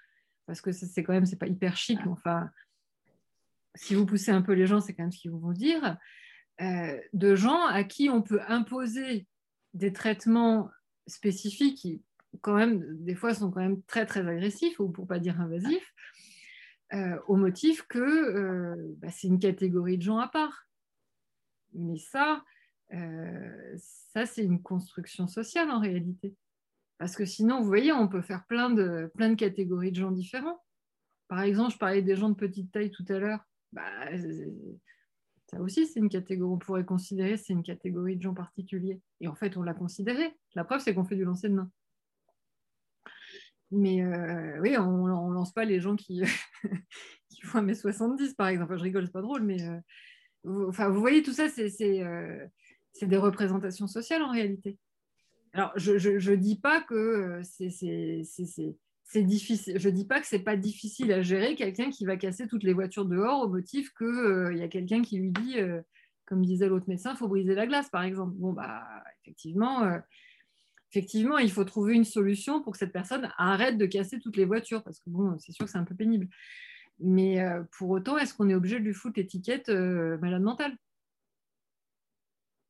parce que c'est quand même, c'est pas hyper chic, mais enfin, si vous poussez un peu les gens, c'est quand même ce qu'ils vont dire, de gens à qui on peut imposer des traitements spécifiques qui, quand même, des fois, sont quand même très, très agressifs, ou pour pas dire invasifs, euh, au motif que euh, bah, c'est une catégorie de gens à part. Mais ça, euh, ça c'est une construction sociale en réalité. Parce que sinon, vous voyez, on peut faire plein de, plein de catégories de gens différents. Par exemple, je parlais des gens de petite taille tout à l'heure. Bah, ça aussi, c'est une catégorie, on pourrait considérer c'est une catégorie de gens particuliers. Et en fait, on l'a considéré. La preuve, c'est qu'on fait du lancer de main. Mais euh, oui, on ne lance pas les gens qui, <laughs> qui font 1m70, par exemple. je rigole, c'est pas drôle, mais euh, vous, enfin, vous voyez, tout ça, euh, c'est des représentations sociales en réalité. Alors, je ne dis pas que c'est c'est difficile. Je dis pas que c'est pas difficile à gérer quelqu'un qui va casser toutes les voitures dehors au motif qu'il euh, y a quelqu'un qui lui dit, euh, comme disait l'autre médecin, il faut briser la glace, par exemple. Bon, bah, effectivement, euh, effectivement, il faut trouver une solution pour que cette personne arrête de casser toutes les voitures, parce que bon, c'est sûr que c'est un peu pénible. Mais pour autant, est-ce qu'on est obligé de lui foutre l'étiquette malade mentale Vous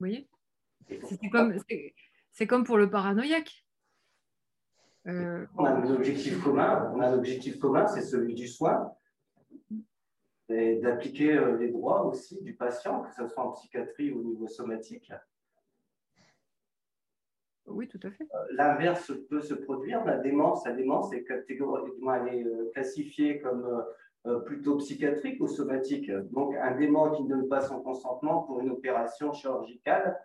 voyez? C'est comme pour le paranoïaque. Euh, on a un objectif commun, on a un objectif commun, c'est celui du soin, et d'appliquer euh, les droits aussi du patient, que ce soit en psychiatrie ou au niveau somatique. Oui, tout à fait. Euh, l'inverse peut se produire. La démence, la démence est, catégoriquement, elle est classifiée comme plutôt psychiatrique ou somatique. Donc, un dément qui ne donne pas son consentement pour une opération chirurgicale,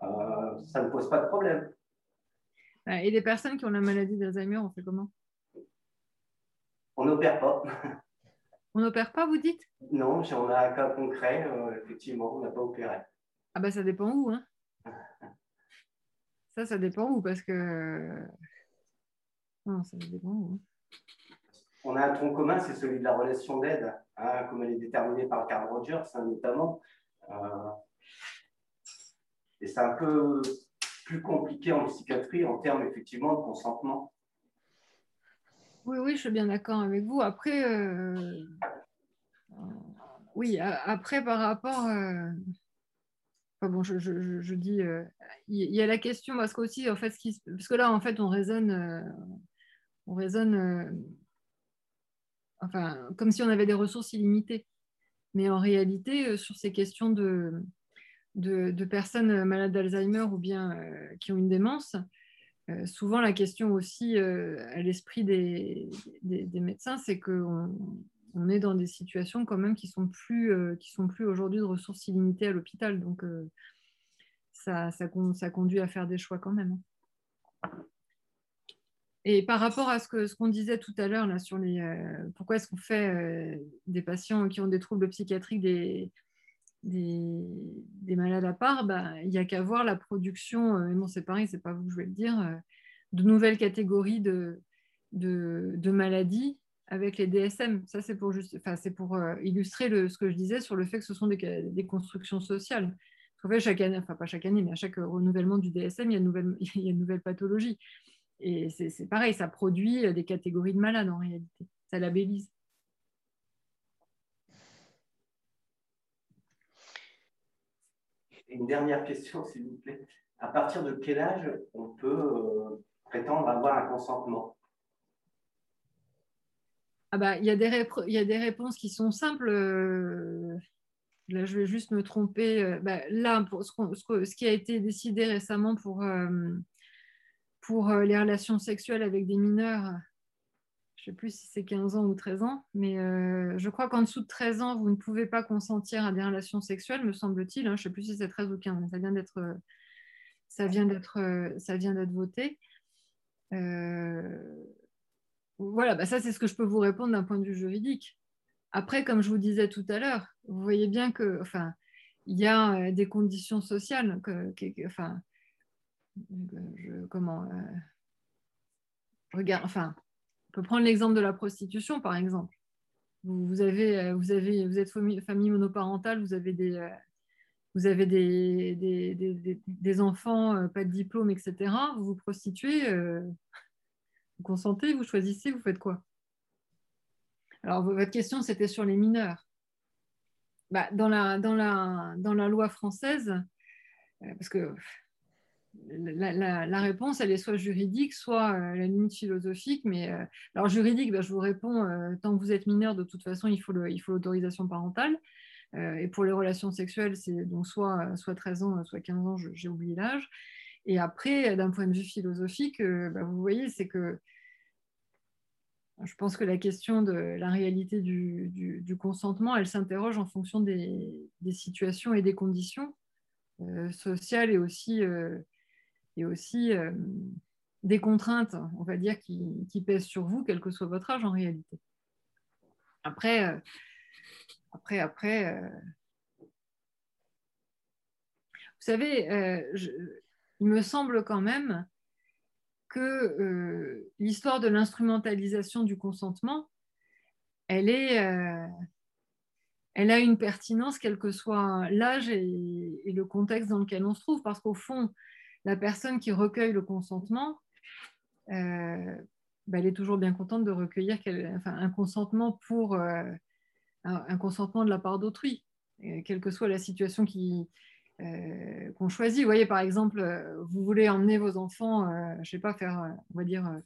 ça ne pose pas de problème. Et les personnes qui ont la maladie d'Alzheimer, on fait comment? On n'opère pas. On n'opère pas, vous dites? Non, si on a un cas concret, euh, effectivement, on n'a pas opéré. Ah bah ça dépend où, hein <laughs> Ça, ça dépend où, parce que... Non, ça dépend où. Hein. On a un tronc commun, c'est celui de la relation d'aide, hein, comme elle est déterminée par Carl Rogers, hein, notamment. Euh, et c'est un peu plus compliqué en psychiatrie en termes effectivement de consentement. Oui, oui, je suis bien d'accord avec vous. Après, euh, oui, après par rapport, euh, bon, je, je, je dis, euh, il y a la question parce qu'aussi, en fait, ce qui, parce que là, en fait, on raisonne, on raisonne, enfin, comme si on avait des ressources illimitées. Mais en réalité, sur ces questions de, de, personnes malades d'Alzheimer ou bien euh, qui ont une démence, euh, souvent la question aussi euh, à l'esprit des, médecins, c'est qu'on on est dans des situations quand même qui sont plus, qui sont plus aujourd'hui de ressources illimitées à l'hôpital. Donc ça, conduit à faire des choix quand même. Et par rapport à ce qu'on ce disait tout à l'heure sur les pourquoi est-ce qu'on fait des patients qui ont des troubles psychiatriques des, des, malades à part, bah, il n'y a qu'à voir la production, euh, mais bon c'est pareil, c'est pas vous que je vais le dire, euh, de nouvelles catégories de, de, maladies avec les DSM. Ça, c'est pour, juste, c'est pour euh, illustrer le, ce que je disais sur le fait que ce sont des, des constructions sociales. En fait, chaque année, enfin pas chaque année, mais à chaque renouvellement du DSM, il y a une nouvelle, <laughs> il y a une nouvelle pathologie. Et c'est pareil, ça produit des catégories de malades en réalité. Ça labellise. Une dernière question, <laughs> s'il vous plaît. À partir de quel âge on peut euh, prétendre avoir un consentement? Ah bah, il, y a des il y a des réponses qui sont simples. Euh, là, je vais juste me tromper. Euh, bah, là, pour ce, qui a été décidé récemment pour, pour les relations sexuelles avec des mineurs, je ne sais plus si c'est 15 ans ou 13 ans, mais je crois qu'en dessous de 13 ans, vous ne pouvez pas consentir à des relations sexuelles, me semble-t-il. Hein. je ne sais plus si c'est 13 ou 15, ça vient d'être ça vient d'être ça vient d'être voté. Euh, voilà, bah ça c'est ce que je peux vous répondre d'un point de vue juridique. Après, comme je vous disais tout à l'heure, vous voyez bien que, enfin, il y a euh, des conditions sociales, enfin, comment, euh, regarde, enfin, on peut prendre l'exemple de la prostitution par exemple. Vous, avez, vous avez, vous êtes famille monoparentale, vous avez des, vous avez des, des, enfants, euh, pas de diplôme, etc., vous vous prostituez, euh, <laughs> vous consentez, vous choisissez, vous faites quoi? Alors, votre question, c'était sur les mineurs. Bah, dans, la, dans, la, dans la loi française, euh, parce que la, réponse, elle est soit juridique, soit à la limite philosophique. Mais alors juridique, bah, je vous réponds, tant que vous êtes mineur, de toute façon, il faut l'autorisation parentale. Euh, et pour les relations sexuelles, c'est donc soit, soit 13 ans, soit 15 ans, j'ai oublié l'âge. Et après, d'un point de vue philosophique, euh, bah, vous voyez, c'est que je pense que la question de la réalité du, consentement, elle s'interroge en fonction des, situations et des conditions euh, sociales et aussi, et aussi des contraintes, on va dire, qui, pèsent sur vous, quel que soit votre âge en réalité. Après, après, après, euh, vous savez, euh, il me semble quand même que euh, l'histoire de l'instrumentalisation du consentement, elle a une pertinence quel que soit l'âge et, le contexte dans lequel on se trouve, parce qu'au fond, la personne qui recueille le consentement, bah, elle est toujours bien contente de recueillir un consentement pour un, consentement de la part d'autrui, quelle que soit la situation euh, qu'on choisit. Vous voyez, par exemple, euh, vous voulez emmener vos enfants, euh, je sais pas, faire, on va dire,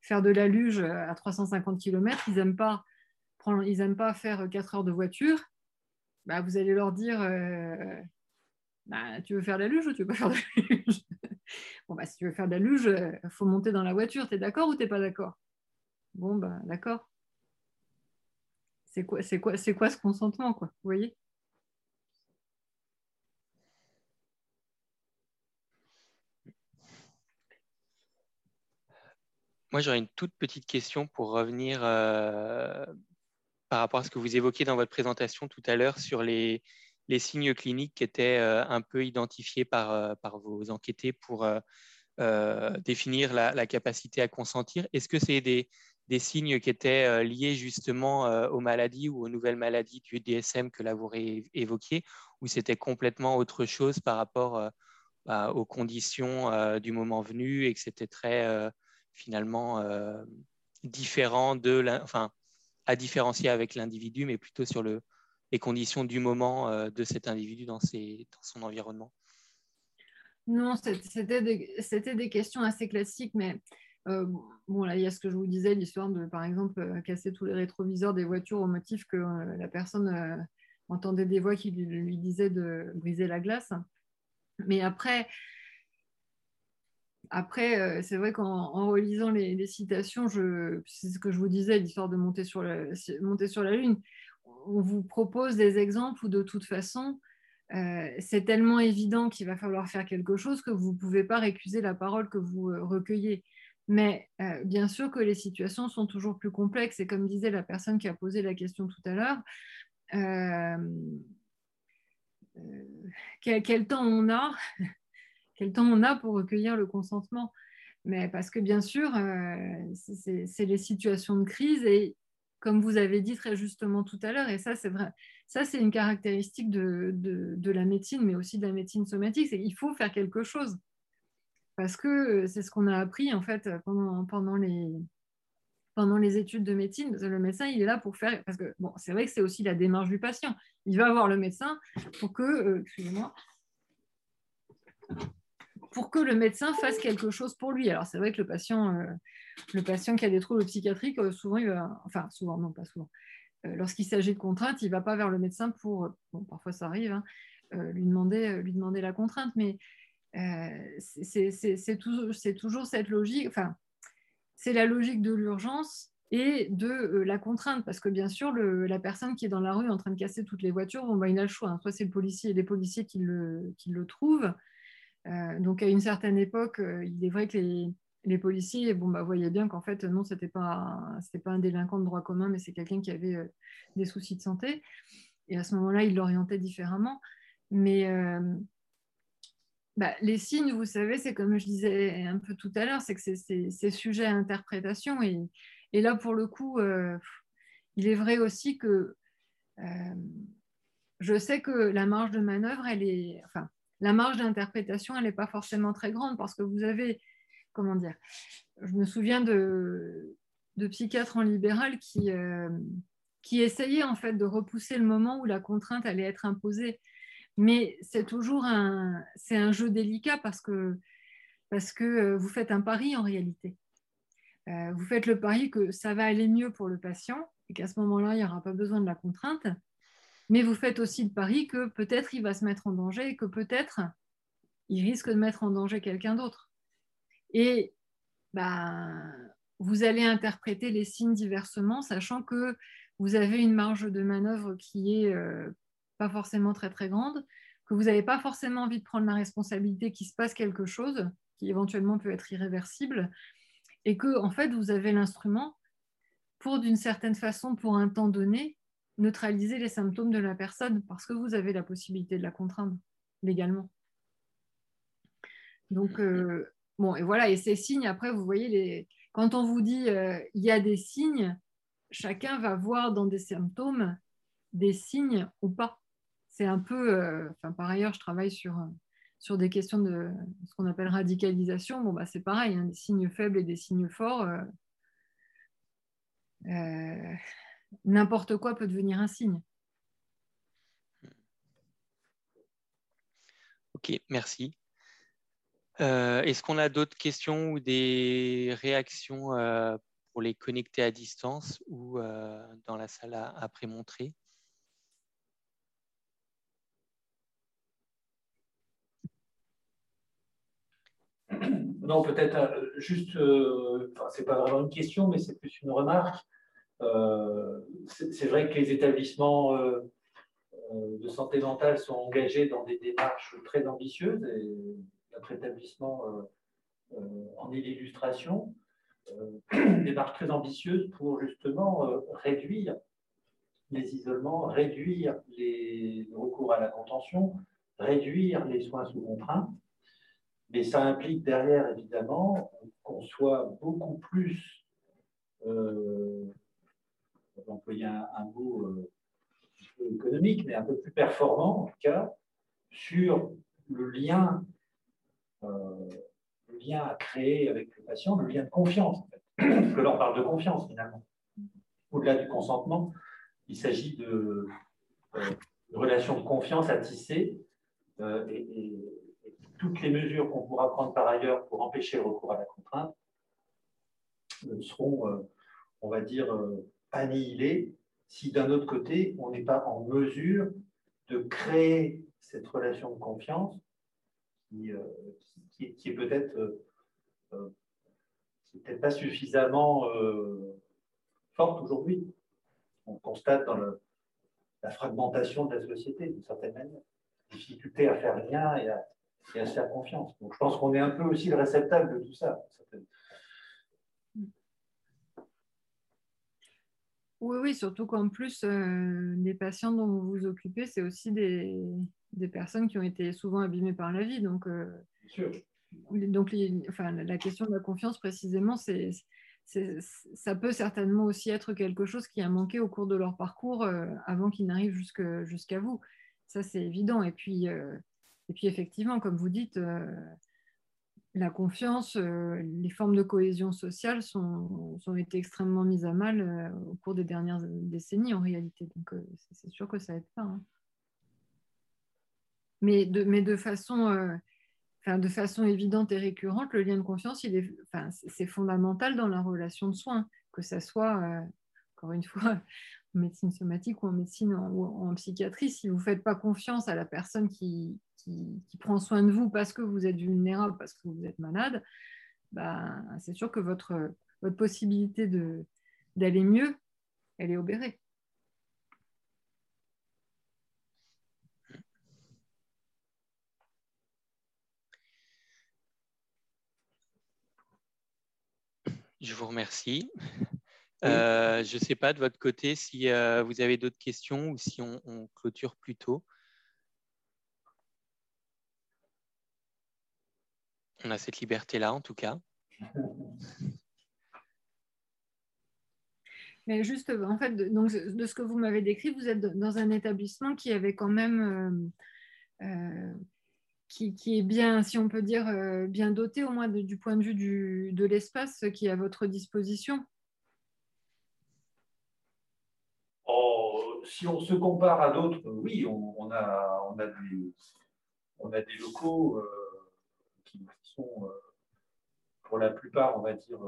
faire de la luge à 350 km, ils n'aiment pas, ils pas faire 4 heures de voiture, bah, vous allez leur dire, bah, tu veux faire de la luge ou tu veux pas faire de la <laughs> luge? Bon, bah, si tu veux faire de la luge, il faut monter dans la voiture, tu es d'accord ou tu pas d'accord? Bon, bah, d'accord. C'est quoi, c'est quoi, c'est quoi ce consentement, quoi Vous voyez? Moi, j'aurais une toute petite question pour revenir euh, par rapport à ce que vous évoquiez dans votre présentation tout à l'heure sur les, les signes cliniques qui étaient euh, un peu identifiés par, euh, par vos enquêtés pour définir la, capacité à consentir. Est-ce que c'est des, des signes qui étaient euh, liés justement euh, aux maladies ou aux nouvelles maladies du DSM que là vous évoquiez, ou c'était complètement autre chose par rapport euh, bah, aux conditions du moment venu et que c'était très finalement différent de, enfin, à différencier avec l'individu, mais plutôt sur le, les conditions du moment de cet individu dans, son environnement? Non, c'était des, questions assez classiques, mais euh, bon, il y a ce que je vous disais, l'histoire de, par exemple, euh, casser tous les rétroviseurs des voitures au motif que euh, la personne entendait des voix qui lui, disaient de briser la glace. Mais après, après c'est vrai qu'en relisant les, citations, c'est ce que je vous disais, l'histoire de monter sur la Lune, on vous propose des exemples où de toute façon, c'est tellement évident qu'il va falloir faire quelque chose que vous ne pouvez pas récuser la parole que vous recueillez. Mais euh, bien sûr que les situations sont toujours plus complexes. Et comme disait la personne qui a posé la question tout à l'heure, euh, euh, quel, temps on a? <laughs> Quel temps on a pour recueillir le consentement? Mais parce que bien sûr, c'est les situations de crise et comme vous avez dit très justement tout à l'heure, et ça c'est vrai, ça c'est une caractéristique de, de, la médecine, mais aussi de la médecine somatique, c'est qu'il faut faire quelque chose. Parce que c'est ce qu'on a appris en fait pendant, pendant, les, pendant les études de médecine. Le médecin, il est là pour faire, parce que bon, c'est vrai que c'est aussi la démarche du patient. Il va voir le médecin pour que, euh, excusez-moi, pour que le médecin fasse quelque chose pour lui. Alors c'est vrai que le patient, euh, le patient qui a des troubles psychiatriques, euh, souvent enfin souvent non pas souvent, euh, lorsqu'il s'agit de contraintes, il ne va pas vers le médecin pour, bon parfois ça arrive, hein, lui demander, lui demander la contrainte, mais c'est toujours cette logique, enfin c'est la logique de l'urgence et de la contrainte, parce que bien sûr, la personne qui est dans la rue en train de casser toutes les voitures, bon, bah, il a le choix. Hein. Soit c'est le policier, les policiers qui le, qui le trouvent, euh, donc à une certaine époque, euh, il est vrai que les, policiers bon, bah, voyaient bien qu'en fait, non, ce n'était pas, pas un délinquant de droit commun, mais c'est quelqu'un qui avait euh, des soucis de santé. Et à ce moment-là, ils l'orientaient différemment. Mais bah, les signes, vous savez, c'est comme je disais un peu tout à l'heure, c'est que c'est sujet à interprétation. Et, et, là, pour le coup, il est vrai aussi que je sais que la marge de manœuvre, elle est... Enfin, la marge d'interprétation, elle n'est pas forcément très grande parce que vous avez, comment dire, je me souviens de, psychiatres en libéral qui, euh, qui essayaient en fait de repousser le moment où la contrainte allait être imposée. Mais c'est toujours un, c'est un jeu délicat parce que, parce que euh, vous faites un pari en réalité. Euh, vous faites le pari que ça va aller mieux pour le patient et qu'à ce moment-là, il n'y aura pas besoin de la contrainte mais vous faites aussi le pari que peut-être il va se mettre en danger et que peut-être il risque de mettre en danger quelqu'un d'autre. Et ben, vous allez interpréter les signes diversement, sachant que vous avez une marge de manœuvre qui est euh, pas forcément très très grande, que vous n'avez pas forcément envie de prendre la responsabilité qu'il se passe quelque chose qui éventuellement peut être irréversible, et que en fait vous avez l'instrument pour d'une certaine façon, pour un temps donné, neutraliser les symptômes de la personne parce que vous avez la possibilité de la contraindre légalement. Donc, euh, bon, et voilà, et ces signes, après, vous voyez, les... quand on vous dit euh, il y a des signes, chacun va voir dans des symptômes des signes ou pas. C'est un peu, euh, par ailleurs, je travaille sur, sur des questions de ce qu'on appelle radicalisation. Bon, bah, c'est pareil, hein, des signes faibles et des signes forts n'importe quoi peut devenir un signe. Ok, merci. Euh, est-ce qu'on a d'autres questions ou des réactions euh, pour les connecter à distance ou euh, dans la salle à, prémontrer Non, peut-être juste, c'est pas vraiment une question, mais c'est plus une remarque. Euh, c'est vrai que les établissements euh, euh, de santé mentale sont engagés dans des démarches très ambitieuses et notre établissement en est l'illustration. <clears throat> démarches très ambitieuses pour justement réduire les isolements, réduire les recours à la contention, réduire les soins sous contrainte. Mais ça implique derrière, évidemment, qu'on soit beaucoup plus employer un, un mot euh, économique, mais un peu plus performant en tout cas, sur le lien, euh, le lien à créer avec le patient, le lien de confiance. Parce que là, on parle de confiance finalement. Au-delà du consentement, il s'agit de, euh, relations de confiance à tisser et, toutes les mesures qu'on pourra prendre par ailleurs pour empêcher le recours à la contrainte seront, on va dire, annihiler si d'un autre côté, on n'est pas en mesure de créer cette relation de confiance qui, euh, est peut-être euh, euh, peut pas suffisamment forte aujourd'hui. On constate dans la fragmentation de la société, d'une certaine manière, difficulté à faire rien et à, et à se faire confiance. Donc je pense qu'on est un peu aussi le réceptacle de tout ça. Oui, oui, surtout qu'en plus, euh, les patients dont vous vous occupez, c'est aussi des, personnes qui ont été souvent abîmées par la vie. Donc, euh, donc enfin, la question de la confiance précisément, c'est ça peut certainement aussi être quelque chose qui a manqué au cours de leur parcours euh, avant qu'ils n'arrivent jusqu'à vous. Ça, c'est évident. Et puis, euh, et puis, effectivement, comme vous dites, euh, la confiance, les formes de cohésion sociale sont, ont été extrêmement mises à mal au cours des dernières décennies en réalité. Donc, c'est sûr que ça n'aide pas. Hein. Mais, de, mais de façon de façon évidente et récurrente, le lien de confiance, il est, c'est fondamental dans la relation de soins, que ça soit, euh, encore une fois, en médecine somatique ou en médecine ou en, psychiatrie. Si vous ne faites pas confiance à la personne qui, prend soin de vous parce que vous êtes vulnérable, parce que vous êtes malade, bah, c'est sûr que votre, votre possibilité d'aller mieux, elle est obérée. Je vous remercie. Euh, je ne sais pas de votre côté si euh, vous avez d'autres questions ou si on, clôture plus tôt. On a cette liberté-là, en tout cas. Mais juste, en fait, donc, de ce que vous m'avez décrit, vous êtes dans un établissement qui avait quand même euh, qui, est bien, si on peut dire, euh, bien doté au moins du point de vue de l'espace qui est à votre disposition Si on se compare à d'autres, oui, on, a, des, locaux euh, qui sont, euh, pour la plupart, on va dire,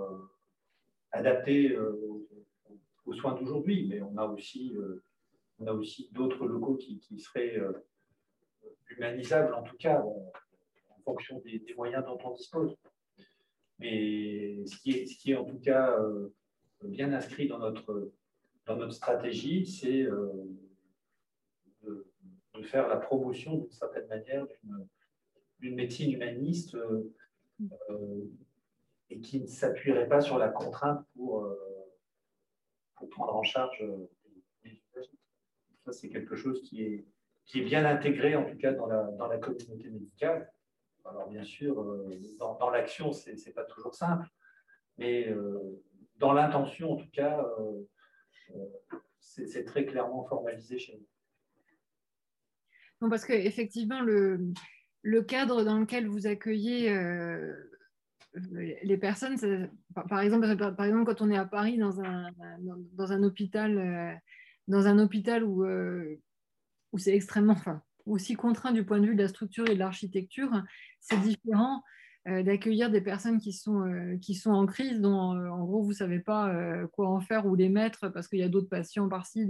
adaptés aux soins d'aujourd'hui, mais on a aussi, d'autres locaux qui, seraient humanisable en tout cas, en fonction des, moyens dont on dispose. Mais ce qui est, en tout cas euh, bien inscrit dans notre, dans notre stratégie, c'est euh, de, faire la promotion d'une certaine manière d'une médecine humaniste euh, et qui ne s'appuierait pas sur la contrainte pour, pour prendre en charge les. Ça, c'est quelque chose qui est, qui est bien intégré en tout cas dans la, dans la communauté médicale. Alors bien sûr, euh, dans, dans l'action, ce n'est pas toujours simple, mais euh, dans l'intention, en tout cas, euh, c'est très clairement formalisé chez nous. Non, parce qu'effectivement, le, le cadre dans lequel vous accueillez les personnes, par, exemple, par exemple, quand on est à Paris dans un, dans, un hôpital, dans un hôpital où où c'est extrêmement, enfin, aussi contraint du point de vue de la structure et de l'architecture, c'est différent euh, d'accueillir des personnes qui sont, euh, qui sont en crise, dont euh, en gros vous ne savez pas quoi en faire ou les mettre parce qu'il y a d'autres patients par-ci,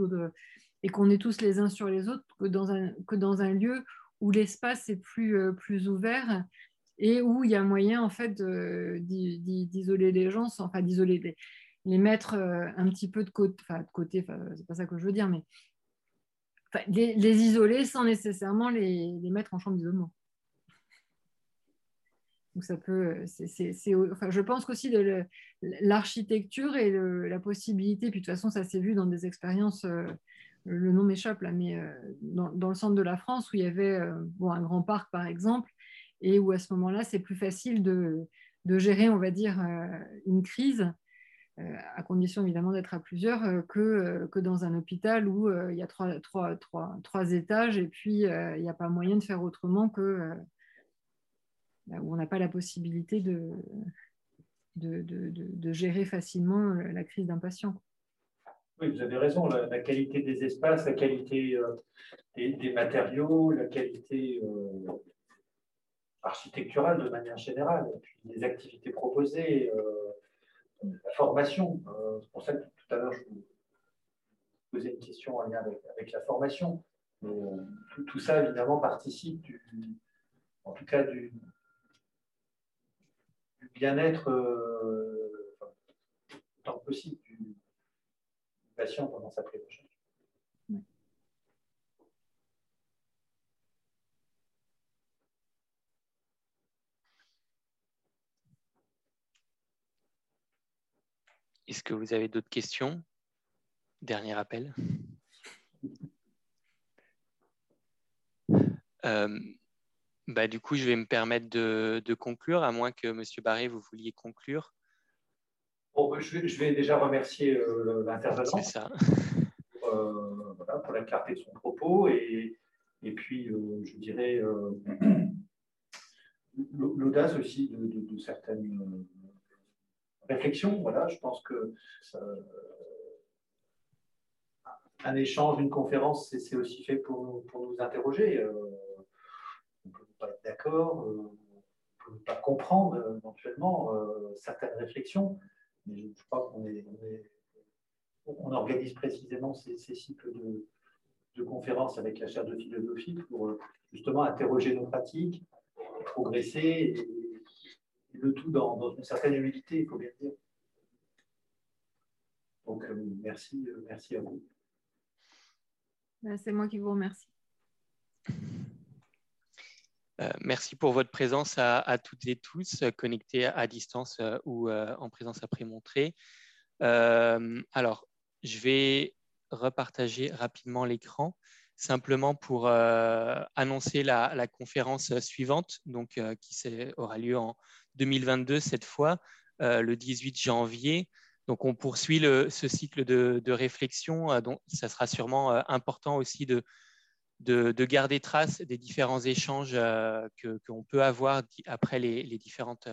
et qu'on est tous les uns sur les autres, que dans un, que dans un lieu où l'espace est plus, plus ouvert et où il y a moyen en fait d'isoler les gens, enfin d'isoler les, les mettre un petit peu de côté, enfin de c'est pas ça que je veux dire, mais les, isoler sans nécessairement les, mettre en chambre d'isolement. Donc ça peut, enfin, je pense qu'aussi de l'architecture et la possibilité, puis de toute façon ça s'est vu dans des expériences, euh, le nom m'échappe là, mais euh, dans, le centre de la France où il y avait euh, bon, un grand parc par exemple, et où à ce moment-là c'est plus facile de, de, gérer, on va dire, une crise euh, à condition évidemment d'être à plusieurs, euh, que, euh, que dans un hôpital où il y a trois, trois, trois, trois étages et puis il n'y a pas moyen de faire autrement que où on n'a pas la possibilité de, de, de, gérer facilement la crise d'un patient. Oui, vous avez raison, la, qualité des espaces, la qualité des, des, matériaux, la qualité architecturale de manière générale, puis les activités proposées la formation. Euh, c'est pour ça que tout à l'heure, je vous posais une question en lien avec, la formation. Euh, tout, ça, évidemment, participe du, en tout cas du, bien-être euh, tant que possible du, patient pendant sa prise Est-ce que vous avez d'autres questions? Dernier appel. <laughs> Euh, bah, du coup, je vais me permettre de, conclure, à moins que M. Barré, vous vouliez conclure. Bon, je, vais, déjà remercier l'intervenant. C'est ça. pour la clarté de son propos et, et puis, je dirais, <clears throat> l'audace aussi de, certaines euh, réflexions. Voilà, je pense que euh, un échange, une conférence, c'est aussi fait pour, pour nous interroger. Euh, on ne peut être d'accord, on ne peut pas comprendre éventuellement certaines réflexions, mais je, crois qu'on organise précisément ces, cycles de, conférences avec la chaire de philosophie pour justement interroger nos pratiques, progresser et, le tout dans, une certaine humilité, il faut bien dire. Donc, euh, merci, euh, merci à vous. Ben, c'est moi qui vous remercie. Euh, merci pour votre présence à, toutes et tous, connectés à, distance ou en présence après montré. alors, je vais repartager rapidement l'écran simplement pour euh, annoncer la, conférence suivante, donc, euh, qui aura lieu en 2022 cette fois, euh, le 18 janvier. Donc, on poursuit ce cycle de, réflexion. donc, ça sera sûrement important aussi de, de, garder trace des différents échanges qu'on peut avoir après les, les différentes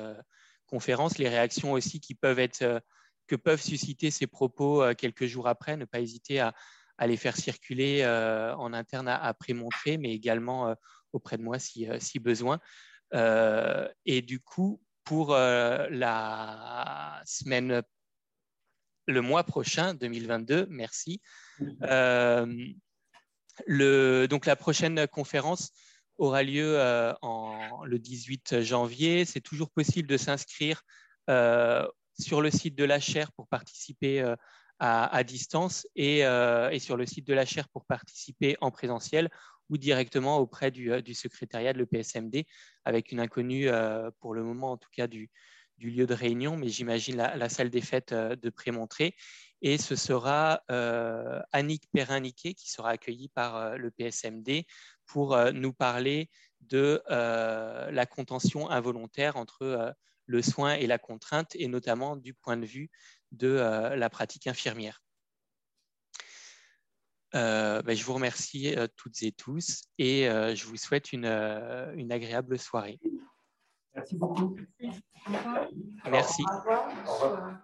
conférences, les réactions aussi qui peuvent être, que peuvent susciter ces propos quelques jours après. Ne pas hésiter à, à les faire circuler euh, en interne à, prémontrer, mais également euh, auprès de moi si, euh, si besoin. et du coup, pour la semaine, le mois prochain, 2022, merci. Donc la prochaine conférence aura lieu en, le 18 janvier. C'est toujours possible de s'inscrire sur le site de la chaire pour participer à, distance euh, et, sur le site de la chaire pour participer en présentiel ou directement auprès du, euh, secrétariat de l'EPSMD avec une inconnue euh, pour le moment en tout cas du, lieu de réunion, mais j'imagine la, salle des fêtes de Prémontré. Et ce sera Annick Perrin-Niquet qui sera accueillie par le PSMD pour nous parler de la contention involontaire entre le soin et la contrainte, et notamment du point de vue de euh, la pratique infirmière. Euh, ben, je vous remercie euh, toutes et tous et je vous souhaite une, une agréable soirée. Merci beaucoup. Merci. Au revoir.